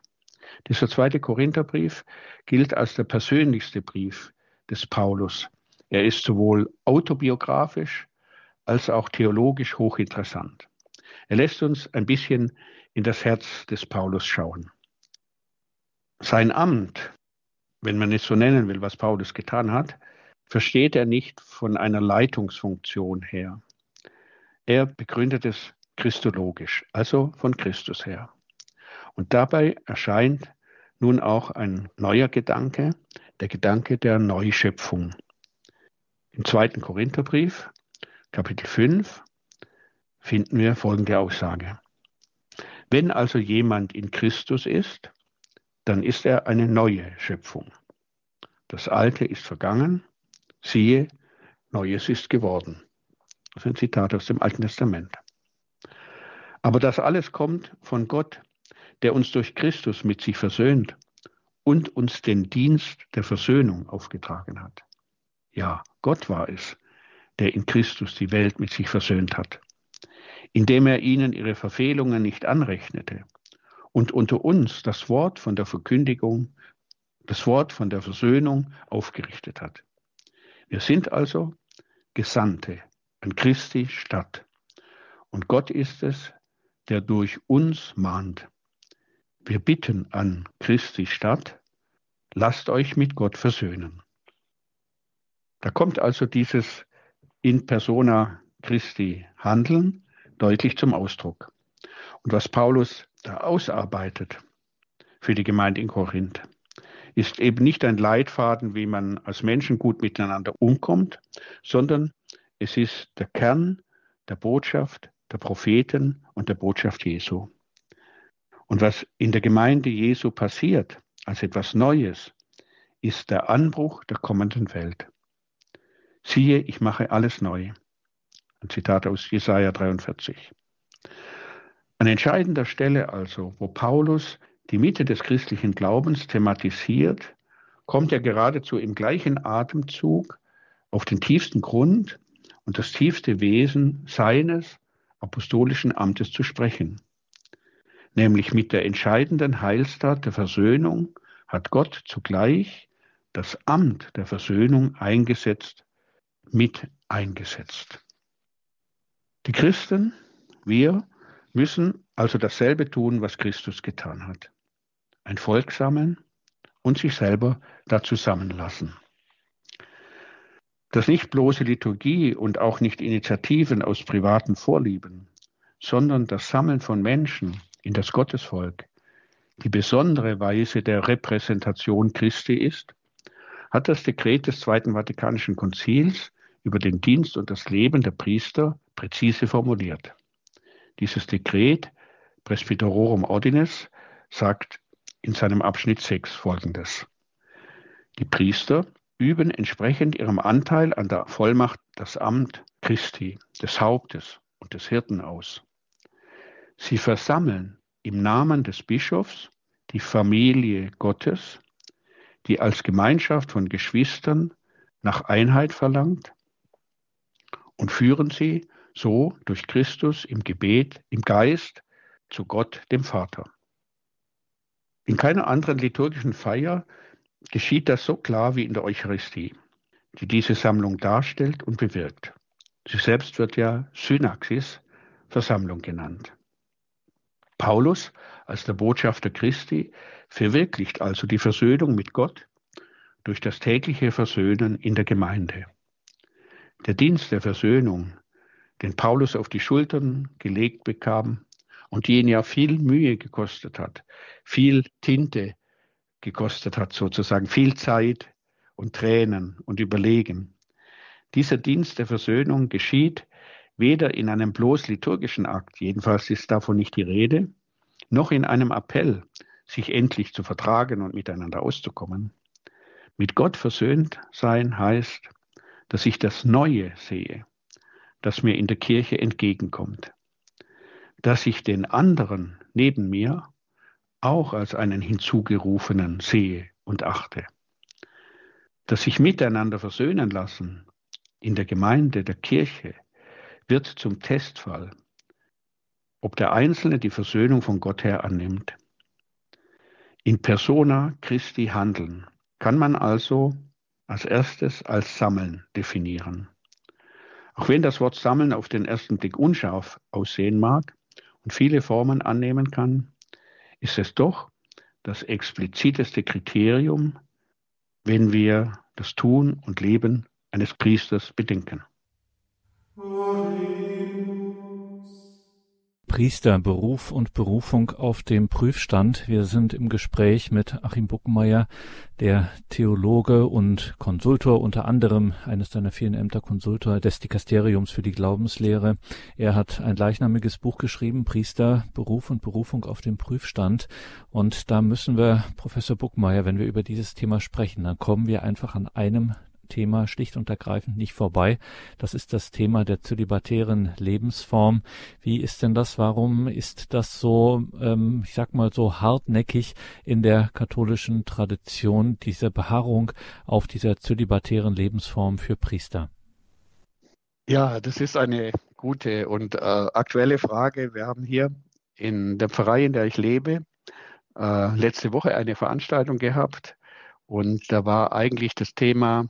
Dieser zweite Korintherbrief gilt als der persönlichste Brief des Paulus. Er ist sowohl autobiografisch als auch theologisch hochinteressant. Er lässt uns ein bisschen in das Herz des Paulus schauen. Sein Amt, wenn man es so nennen will, was Paulus getan hat, versteht er nicht von einer Leitungsfunktion her. Er begründet es christologisch, also von Christus her. Und dabei erscheint nun auch ein neuer Gedanke, der Gedanke der Neuschöpfung. Im zweiten Korintherbrief, Kapitel 5, finden wir folgende Aussage. Wenn also jemand in Christus ist, dann ist er eine neue Schöpfung. Das Alte ist vergangen, siehe, Neues ist geworden. Das ist ein Zitat aus dem Alten Testament. Aber das alles kommt von Gott, der uns durch Christus mit sich versöhnt und uns den Dienst der Versöhnung aufgetragen hat. Ja, Gott war es, der in Christus die Welt mit sich versöhnt hat, indem er ihnen ihre Verfehlungen nicht anrechnete und unter uns das Wort von der Verkündigung, das Wort von der Versöhnung aufgerichtet hat. Wir sind also Gesandte an Christi Stadt. Und Gott ist es, der durch uns mahnt. Wir bitten an Christi Stadt, lasst euch mit Gott versöhnen. Da kommt also dieses in persona Christi Handeln deutlich zum Ausdruck. Und was Paulus da ausarbeitet für die Gemeinde in Korinth, ist eben nicht ein Leitfaden, wie man als Menschen gut miteinander umkommt, sondern es ist der Kern der Botschaft der Propheten und der Botschaft Jesu. Und was in der Gemeinde Jesu passiert, als etwas Neues, ist der Anbruch der kommenden Welt. Siehe, ich mache alles neu. Ein Zitat aus Jesaja 43. An entscheidender Stelle also, wo Paulus die Mitte des christlichen Glaubens thematisiert, kommt er geradezu im gleichen Atemzug auf den tiefsten Grund und das tiefste Wesen seines apostolischen Amtes zu sprechen. Nämlich mit der entscheidenden Heilstat der Versöhnung hat Gott zugleich das Amt der Versöhnung eingesetzt, mit eingesetzt. Die Christen, wir, müssen also dasselbe tun, was Christus getan hat. Ein Volk sammeln und sich selber da zusammenlassen. Dass nicht bloße Liturgie und auch nicht Initiativen aus privaten Vorlieben, sondern das Sammeln von Menschen in das Gottesvolk die besondere Weise der Repräsentation Christi ist, hat das Dekret des Zweiten Vatikanischen Konzils über den Dienst und das Leben der Priester präzise formuliert. Dieses Dekret Presbyterorum Ordines sagt in seinem Abschnitt 6 folgendes. Die Priester üben entsprechend ihrem Anteil an der Vollmacht das Amt Christi, des Hauptes und des Hirten aus. Sie versammeln im Namen des Bischofs die Familie Gottes, die als Gemeinschaft von Geschwistern nach Einheit verlangt und führen sie so durch Christus im Gebet, im Geist zu Gott, dem Vater. In keiner anderen liturgischen Feier geschieht das so klar wie in der Eucharistie, die diese Sammlung darstellt und bewirkt. Sie selbst wird ja Synaxis, Versammlung genannt. Paulus als der Botschafter Christi verwirklicht also die Versöhnung mit Gott durch das tägliche Versöhnen in der Gemeinde. Der Dienst der Versöhnung, den Paulus auf die Schultern gelegt bekam und den ja viel Mühe gekostet hat, viel Tinte gekostet hat, sozusagen viel Zeit und Tränen und Überlegen. Dieser Dienst der Versöhnung geschieht weder in einem bloß liturgischen Akt, jedenfalls ist davon nicht die Rede, noch in einem Appell, sich endlich zu vertragen und miteinander auszukommen. Mit Gott versöhnt sein heißt, dass ich das Neue sehe, das mir in der Kirche entgegenkommt, dass ich den anderen neben mir auch als einen hinzugerufenen sehe und achte. Das sich miteinander versöhnen lassen in der Gemeinde, der Kirche, wird zum Testfall, ob der Einzelne die Versöhnung von Gott her annimmt. In persona Christi handeln kann man also als erstes als Sammeln definieren. Auch wenn das Wort Sammeln auf den ersten Blick unscharf aussehen mag und viele Formen annehmen kann, ist es doch das expliziteste Kriterium, wenn wir das Tun und Leben eines Priesters bedenken. Priester, Beruf und Berufung auf dem Prüfstand. Wir sind im Gespräch mit Achim Buckenmeier, der Theologe und Konsultor, unter anderem eines seiner vielen Ämter Konsultor des Dikasteriums für die Glaubenslehre. Er hat ein gleichnamiges Buch geschrieben, Priester, Beruf und Berufung auf dem Prüfstand. Und da müssen wir, Professor Buckenmeier, wenn wir über dieses Thema sprechen, dann kommen wir einfach an einem Thema schlicht und ergreifend nicht vorbei. Das ist das Thema der zölibatären Lebensform. Wie ist denn das? Warum ist das so, ähm, ich sag mal so hartnäckig in der katholischen Tradition, diese Beharrung auf dieser zölibatären Lebensform für Priester? Ja, das ist eine gute und äh, aktuelle Frage. Wir haben hier in der Pfarrei, in der ich lebe, äh, letzte Woche eine Veranstaltung gehabt und da war eigentlich das Thema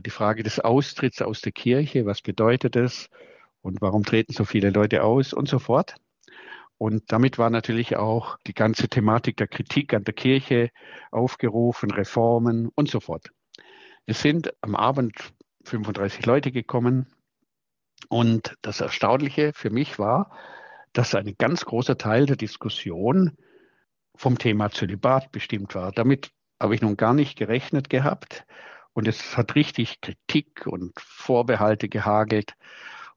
die Frage des Austritts aus der Kirche, was bedeutet das und warum treten so viele Leute aus und so fort. Und damit war natürlich auch die ganze Thematik der Kritik an der Kirche aufgerufen, Reformen und so fort. Es sind am Abend 35 Leute gekommen und das Erstaunliche für mich war, dass ein ganz großer Teil der Diskussion vom Thema Zölibat bestimmt war. Damit habe ich nun gar nicht gerechnet gehabt. Und es hat richtig Kritik und Vorbehalte gehagelt.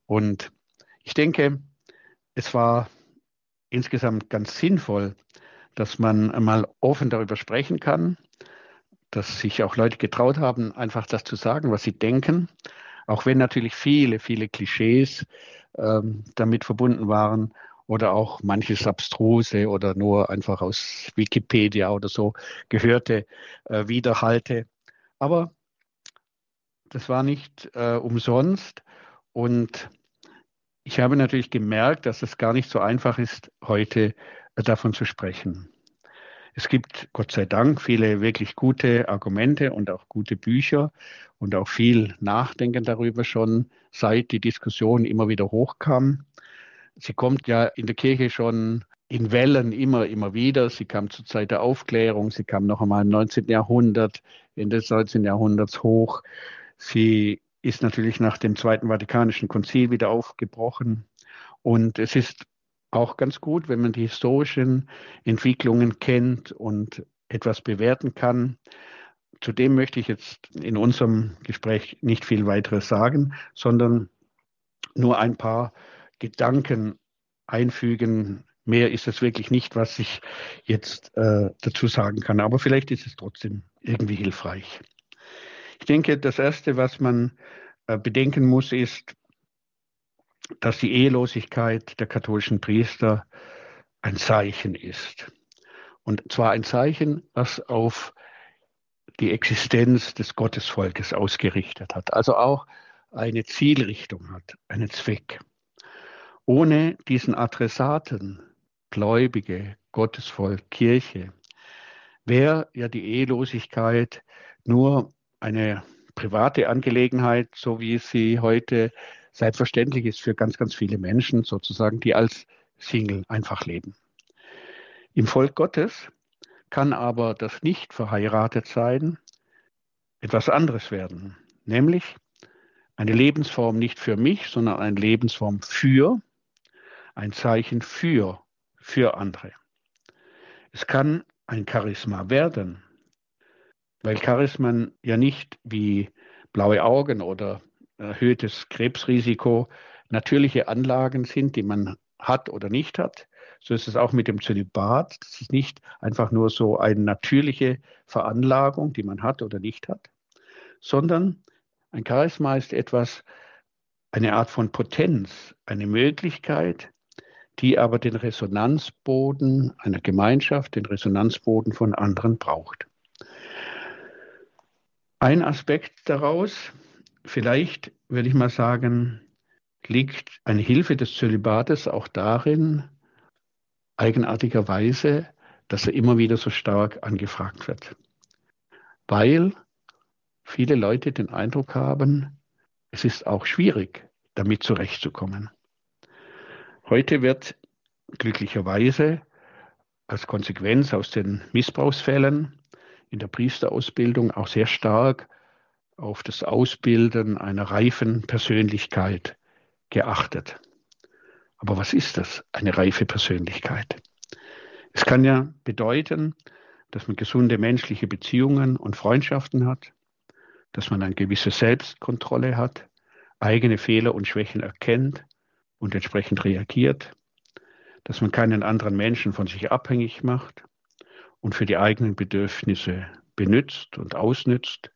Und ich denke, es war insgesamt ganz sinnvoll, dass man einmal offen darüber sprechen kann, dass sich auch Leute getraut haben, einfach das zu sagen, was sie denken, auch wenn natürlich viele, viele Klischees ähm, damit verbunden waren oder auch manches Abstruse oder nur einfach aus Wikipedia oder so gehörte äh, Widerhalte. Aber das war nicht äh, umsonst. Und ich habe natürlich gemerkt, dass es gar nicht so einfach ist, heute äh, davon zu sprechen. Es gibt Gott sei Dank viele wirklich gute Argumente und auch gute Bücher und auch viel Nachdenken darüber schon, seit die Diskussion immer wieder hochkam. Sie kommt ja in der Kirche schon in Wellen immer, immer wieder. Sie kam zur Zeit der Aufklärung, sie kam noch einmal im 19. Jahrhundert, Ende des 19. Jahrhunderts hoch. Sie ist natürlich nach dem Zweiten Vatikanischen Konzil wieder aufgebrochen. Und es ist auch ganz gut, wenn man die historischen Entwicklungen kennt und etwas bewerten kann. Zudem möchte ich jetzt in unserem Gespräch nicht viel weiteres sagen, sondern nur ein paar Gedanken einfügen. Mehr ist es wirklich nicht, was ich jetzt äh, dazu sagen kann. Aber vielleicht ist es trotzdem irgendwie hilfreich. Ich denke, das Erste, was man äh, bedenken muss, ist, dass die Ehelosigkeit der katholischen Priester ein Zeichen ist. Und zwar ein Zeichen, das auf die Existenz des Gottesvolkes ausgerichtet hat, also auch eine Zielrichtung hat, einen Zweck. Ohne diesen Adressaten, Gläubige, Gottesvolk, Kirche, wäre ja die Ehelosigkeit nur eine private Angelegenheit, so wie sie heute selbstverständlich ist für ganz, ganz viele Menschen, sozusagen, die als Single einfach leben. Im Volk Gottes kann aber das nicht verheiratet sein etwas anderes werden, nämlich eine Lebensform nicht für mich, sondern eine Lebensform für, ein Zeichen für, für andere. Es kann ein Charisma werden, weil Charismen ja nicht wie blaue Augen oder erhöhtes Krebsrisiko natürliche Anlagen sind, die man hat oder nicht hat. So ist es auch mit dem Zölibat. Das ist nicht einfach nur so eine natürliche Veranlagung, die man hat oder nicht hat, sondern ein Charisma ist etwas, eine Art von Potenz, eine Möglichkeit, die aber den Resonanzboden einer Gemeinschaft, den Resonanzboden von anderen braucht. Ein Aspekt daraus, vielleicht würde ich mal sagen, liegt eine Hilfe des Zölibates auch darin, eigenartigerweise, dass er immer wieder so stark angefragt wird. Weil viele Leute den Eindruck haben, es ist auch schwierig, damit zurechtzukommen. Heute wird glücklicherweise als Konsequenz aus den Missbrauchsfällen in der Priesterausbildung auch sehr stark auf das Ausbilden einer reifen Persönlichkeit geachtet. Aber was ist das, eine reife Persönlichkeit? Es kann ja bedeuten, dass man gesunde menschliche Beziehungen und Freundschaften hat, dass man eine gewisse Selbstkontrolle hat, eigene Fehler und Schwächen erkennt und entsprechend reagiert, dass man keinen anderen Menschen von sich abhängig macht und für die eigenen Bedürfnisse benützt und ausnützt,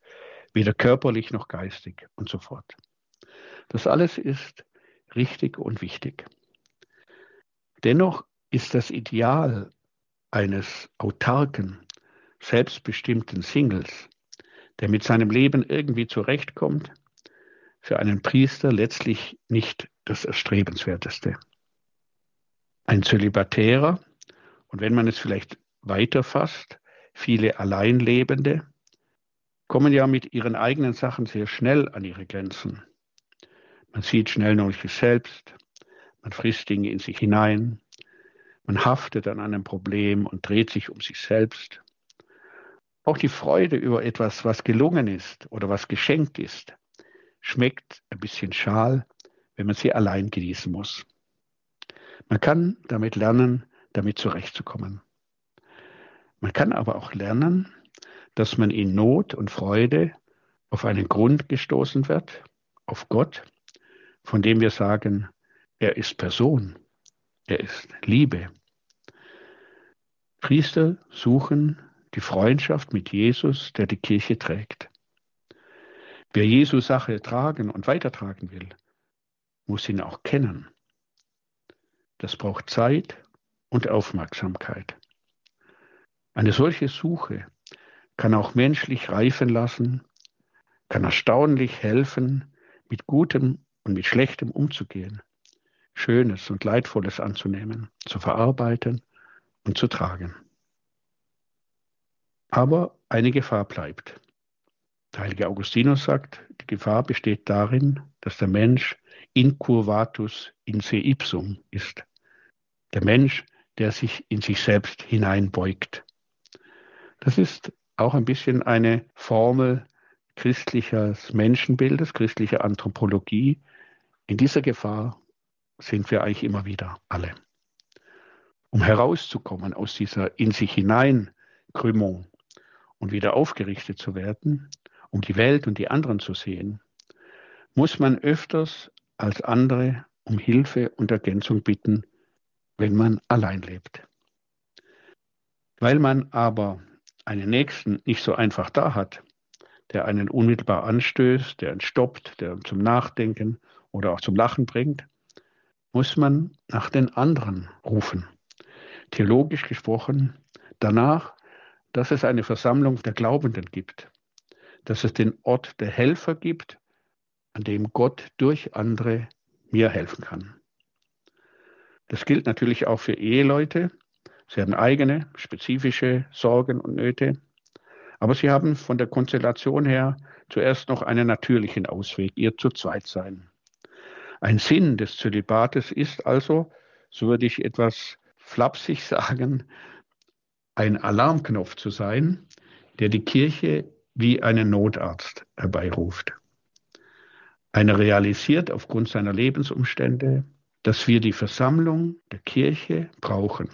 weder körperlich noch geistig und so fort. Das alles ist richtig und wichtig. Dennoch ist das Ideal eines autarken, selbstbestimmten Singles, der mit seinem Leben irgendwie zurechtkommt, für einen Priester letztlich nicht das Erstrebenswerteste. Ein Zölibatärer, und wenn man es vielleicht weiterfasst, viele Alleinlebende, kommen ja mit ihren eigenen Sachen sehr schnell an ihre Grenzen. Man sieht schnell nur sich selbst, man frisst Dinge in sich hinein, man haftet an einem Problem und dreht sich um sich selbst. Auch die Freude über etwas, was gelungen ist oder was geschenkt ist, schmeckt ein bisschen schal, wenn man sie allein genießen muss. Man kann damit lernen, damit zurechtzukommen. Man kann aber auch lernen, dass man in Not und Freude auf einen Grund gestoßen wird, auf Gott, von dem wir sagen, er ist Person, er ist Liebe. Priester suchen die Freundschaft mit Jesus, der die Kirche trägt. Wer Jesus Sache tragen und weitertragen will, muss ihn auch kennen. Das braucht Zeit und Aufmerksamkeit. Eine solche Suche kann auch menschlich reifen lassen, kann erstaunlich helfen, mit Gutem und mit Schlechtem umzugehen, Schönes und Leidvolles anzunehmen, zu verarbeiten und zu tragen. Aber eine Gefahr bleibt. Der heilige Augustinus sagt, die Gefahr besteht darin, dass der Mensch incurvatus in se ipsum ist. Der Mensch, der sich in sich selbst hineinbeugt. Das ist auch ein bisschen eine Formel christliches Menschenbildes, christlicher Anthropologie. In dieser Gefahr sind wir eigentlich immer wieder alle. Um herauszukommen aus dieser in sich hinein Krümmung und wieder aufgerichtet zu werden, um die Welt und die anderen zu sehen, muss man öfters als andere um Hilfe und Ergänzung bitten, wenn man allein lebt. Weil man aber einen Nächsten nicht so einfach da hat, der einen unmittelbar anstößt, der einen stoppt, der zum Nachdenken oder auch zum Lachen bringt, muss man nach den anderen rufen. Theologisch gesprochen danach, dass es eine Versammlung der Glaubenden gibt, dass es den Ort der Helfer gibt, an dem Gott durch andere mir helfen kann. Das gilt natürlich auch für Eheleute. Sie haben eigene, spezifische Sorgen und Nöte. Aber sie haben von der Konstellation her zuerst noch einen natürlichen Ausweg, ihr zu zweit sein. Ein Sinn des Zölibates ist also, so würde ich etwas flapsig sagen, ein Alarmknopf zu sein, der die Kirche wie einen Notarzt herbeiruft. Einer realisiert aufgrund seiner Lebensumstände, dass wir die Versammlung der Kirche brauchen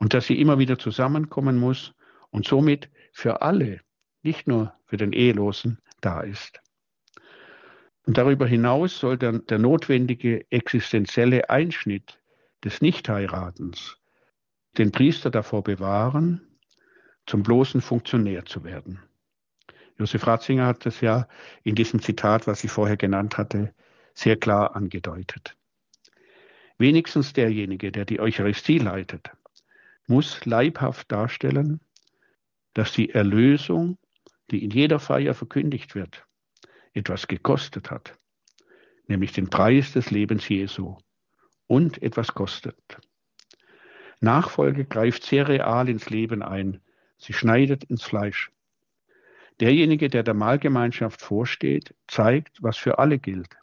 und dass sie immer wieder zusammenkommen muss und somit für alle, nicht nur für den Ehelosen, da ist. Und darüber hinaus soll dann der notwendige existenzielle Einschnitt des Nichtheiratens den Priester davor bewahren, zum bloßen Funktionär zu werden. Josef Ratzinger hat das ja in diesem Zitat, was ich vorher genannt hatte, sehr klar angedeutet. Wenigstens derjenige, der die Eucharistie leitet, muss leibhaft darstellen, dass die Erlösung die in jeder Feier verkündigt wird, etwas gekostet hat, nämlich den Preis des Lebens Jesu und etwas kostet. Nachfolge greift sehr real ins Leben ein, sie schneidet ins Fleisch. Derjenige, der der Mahlgemeinschaft vorsteht, zeigt, was für alle gilt.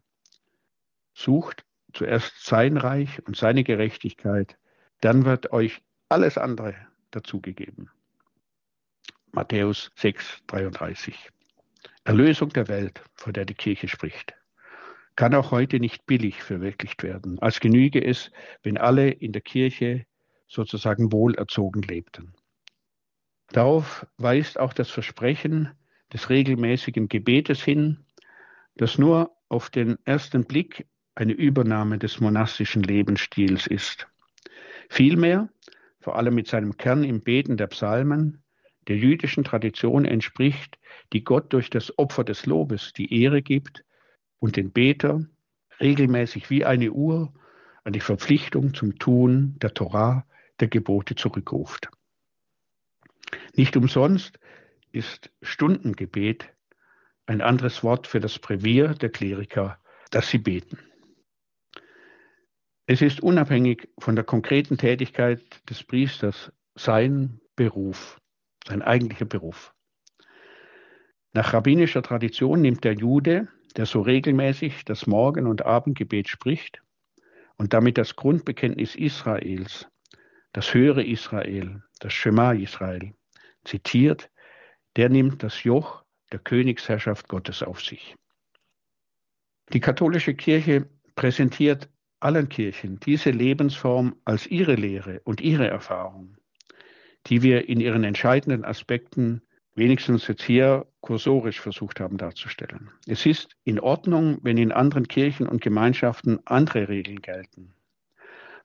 Sucht zuerst sein Reich und seine Gerechtigkeit, dann wird euch alles andere dazugegeben. Matthäus 6, 33. Erlösung der Welt, von der die Kirche spricht, kann auch heute nicht billig verwirklicht werden, als genüge es, wenn alle in der Kirche sozusagen wohlerzogen lebten. Darauf weist auch das Versprechen des regelmäßigen Gebetes hin, das nur auf den ersten Blick eine Übernahme des monastischen Lebensstils ist. Vielmehr, vor allem mit seinem Kern im Beten der Psalmen, der jüdischen Tradition entspricht, die Gott durch das Opfer des Lobes die Ehre gibt und den Beter regelmäßig wie eine Uhr an die Verpflichtung zum Tun der Torah, der Gebote zurückruft. Nicht umsonst ist Stundengebet ein anderes Wort für das Brevier der Kleriker, das sie beten. Es ist unabhängig von der konkreten Tätigkeit des Priesters sein Beruf, sein eigentlicher Beruf. Nach rabbinischer Tradition nimmt der Jude, der so regelmäßig das Morgen- und Abendgebet spricht und damit das Grundbekenntnis Israels, das höhere Israel, das Shema Israel, zitiert, der nimmt das Joch der Königsherrschaft Gottes auf sich. Die katholische Kirche präsentiert allen Kirchen diese Lebensform als ihre Lehre und ihre Erfahrung, die wir in ihren entscheidenden Aspekten wenigstens jetzt hier kursorisch versucht haben darzustellen. Es ist in Ordnung, wenn in anderen Kirchen und Gemeinschaften andere Regeln gelten.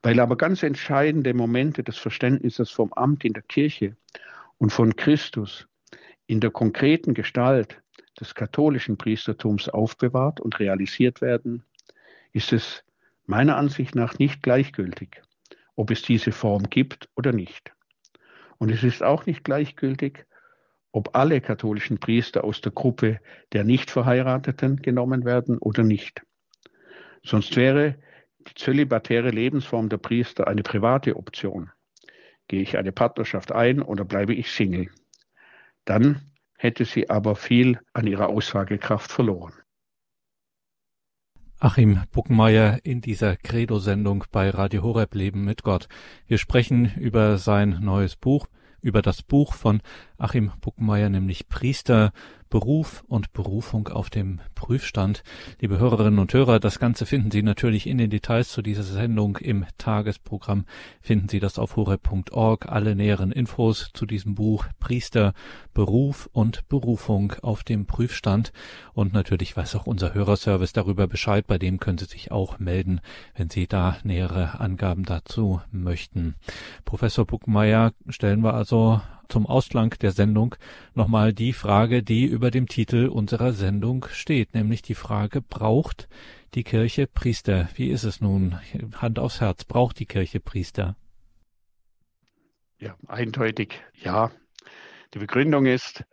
Weil aber ganz entscheidende Momente des Verständnisses vom Amt in der Kirche und von Christus in der konkreten Gestalt des katholischen Priestertums aufbewahrt und realisiert werden, ist es meiner Ansicht nach nicht gleichgültig, ob es diese Form gibt oder nicht. Und es ist auch nicht gleichgültig, ob alle katholischen Priester aus der Gruppe der Nichtverheirateten genommen werden oder nicht. Sonst wäre die zölibatäre Lebensform der Priester eine private Option. Gehe ich eine Partnerschaft ein oder bleibe ich Single? Dann hätte sie aber viel an ihrer Aussagekraft verloren. Achim Buckenmeier in dieser Credo-Sendung bei Radio Horeb Leben mit Gott. Wir sprechen über sein neues Buch, über das Buch von Achim Buckenmeier, nämlich Priester, Beruf und Berufung auf dem Prüfstand. Liebe Hörerinnen und Hörer, das Ganze finden Sie natürlich in den Details zu dieser Sendung im Tagesprogramm. Finden Sie das auf horeb.org. Alle näheren Infos zu diesem Buch Priester, Beruf und Berufung auf dem Prüfstand. Und natürlich weiß auch unser Hörerservice darüber Bescheid. Bei dem können Sie sich auch melden, wenn Sie da nähere Angaben dazu möchten. Professor Buckmeier stellen wir also zum Ausklang der Sendung nochmal die Frage, die über dem Titel unserer Sendung steht, nämlich die Frage, braucht die Kirche Priester? Wie ist es nun? Hand aufs Herz, braucht die Kirche Priester? Ja, eindeutig ja. Die Begründung ist,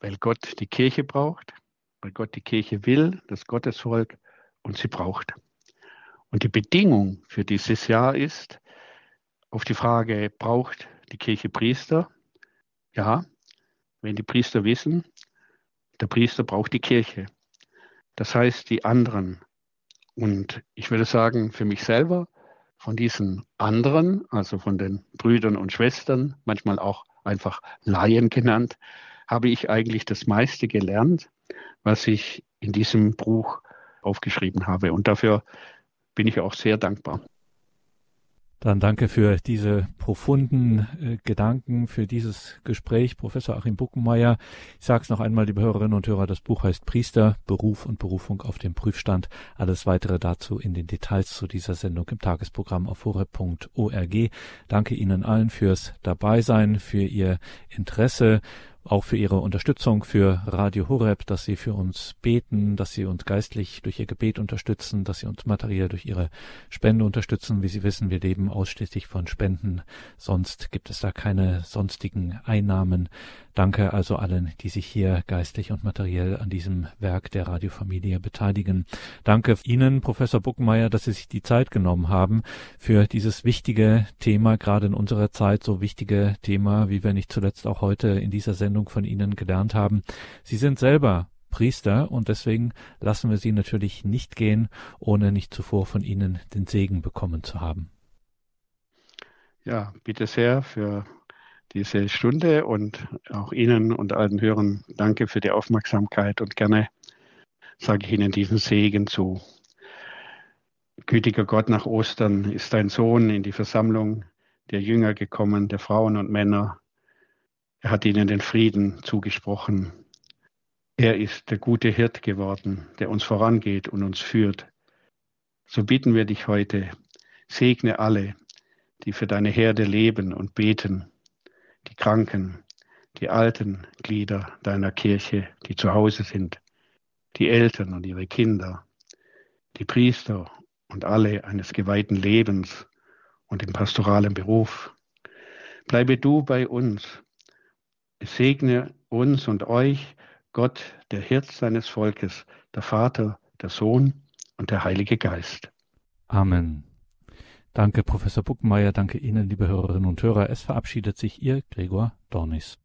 weil Gott die Kirche braucht, weil Gott die Kirche will, das Gottesvolk und sie braucht. Und die Bedingung für dieses Jahr ist, auf die Frage, braucht die Kirche Priester? Ja, wenn die Priester wissen, der Priester braucht die Kirche. Das heißt, die anderen. Und ich würde sagen, für mich selber, von diesen anderen, also von den Brüdern und Schwestern, manchmal auch einfach Laien genannt, habe ich eigentlich das meiste gelernt, was ich in diesem Buch aufgeschrieben habe. Und dafür bin ich auch sehr dankbar. Dann danke für diese profunden äh, Gedanken, für dieses Gespräch, Professor Achim Buckenmeier. Ich sage es noch einmal, liebe Hörerinnen und Hörer, das Buch heißt Priester, Beruf und Berufung auf dem Prüfstand. Alles weitere dazu in den Details zu dieser Sendung im Tagesprogramm auf horeb.org. Danke Ihnen allen fürs Dabeisein, für Ihr Interesse auch für Ihre Unterstützung für Radio Horeb, dass Sie für uns beten, dass Sie uns geistlich durch Ihr Gebet unterstützen, dass Sie uns materiell durch Ihre Spende unterstützen. Wie Sie wissen, wir leben ausschließlich von Spenden, sonst gibt es da keine sonstigen Einnahmen. Danke also allen, die sich hier geistlich und materiell an diesem Werk der Radiofamilie beteiligen. Danke Ihnen, Professor Buckenmeier, dass Sie sich die Zeit genommen haben für dieses wichtige Thema, gerade in unserer Zeit so wichtige Thema, wie wir nicht zuletzt auch heute in dieser Sendung von Ihnen gelernt haben. Sie sind selber Priester und deswegen lassen wir Sie natürlich nicht gehen, ohne nicht zuvor von Ihnen den Segen bekommen zu haben. Ja, bitte sehr für diese Stunde und auch Ihnen und allen Hörern danke für die Aufmerksamkeit und gerne sage ich Ihnen diesen Segen zu. Gütiger Gott, nach Ostern ist dein Sohn in die Versammlung der Jünger gekommen, der Frauen und Männer. Er hat ihnen den Frieden zugesprochen. Er ist der gute Hirt geworden, der uns vorangeht und uns führt. So bitten wir dich heute, segne alle, die für deine Herde leben und beten die Kranken, die alten Glieder deiner Kirche, die zu Hause sind, die Eltern und ihre Kinder, die Priester und alle eines geweihten Lebens und im pastoralen Beruf. Bleibe du bei uns. Segne uns und euch, Gott, der Hirt seines Volkes, der Vater, der Sohn und der Heilige Geist. Amen. Danke, Professor Buckenmeier. Danke Ihnen, liebe Hörerinnen und Hörer. Es verabschiedet sich Ihr Gregor Dornis.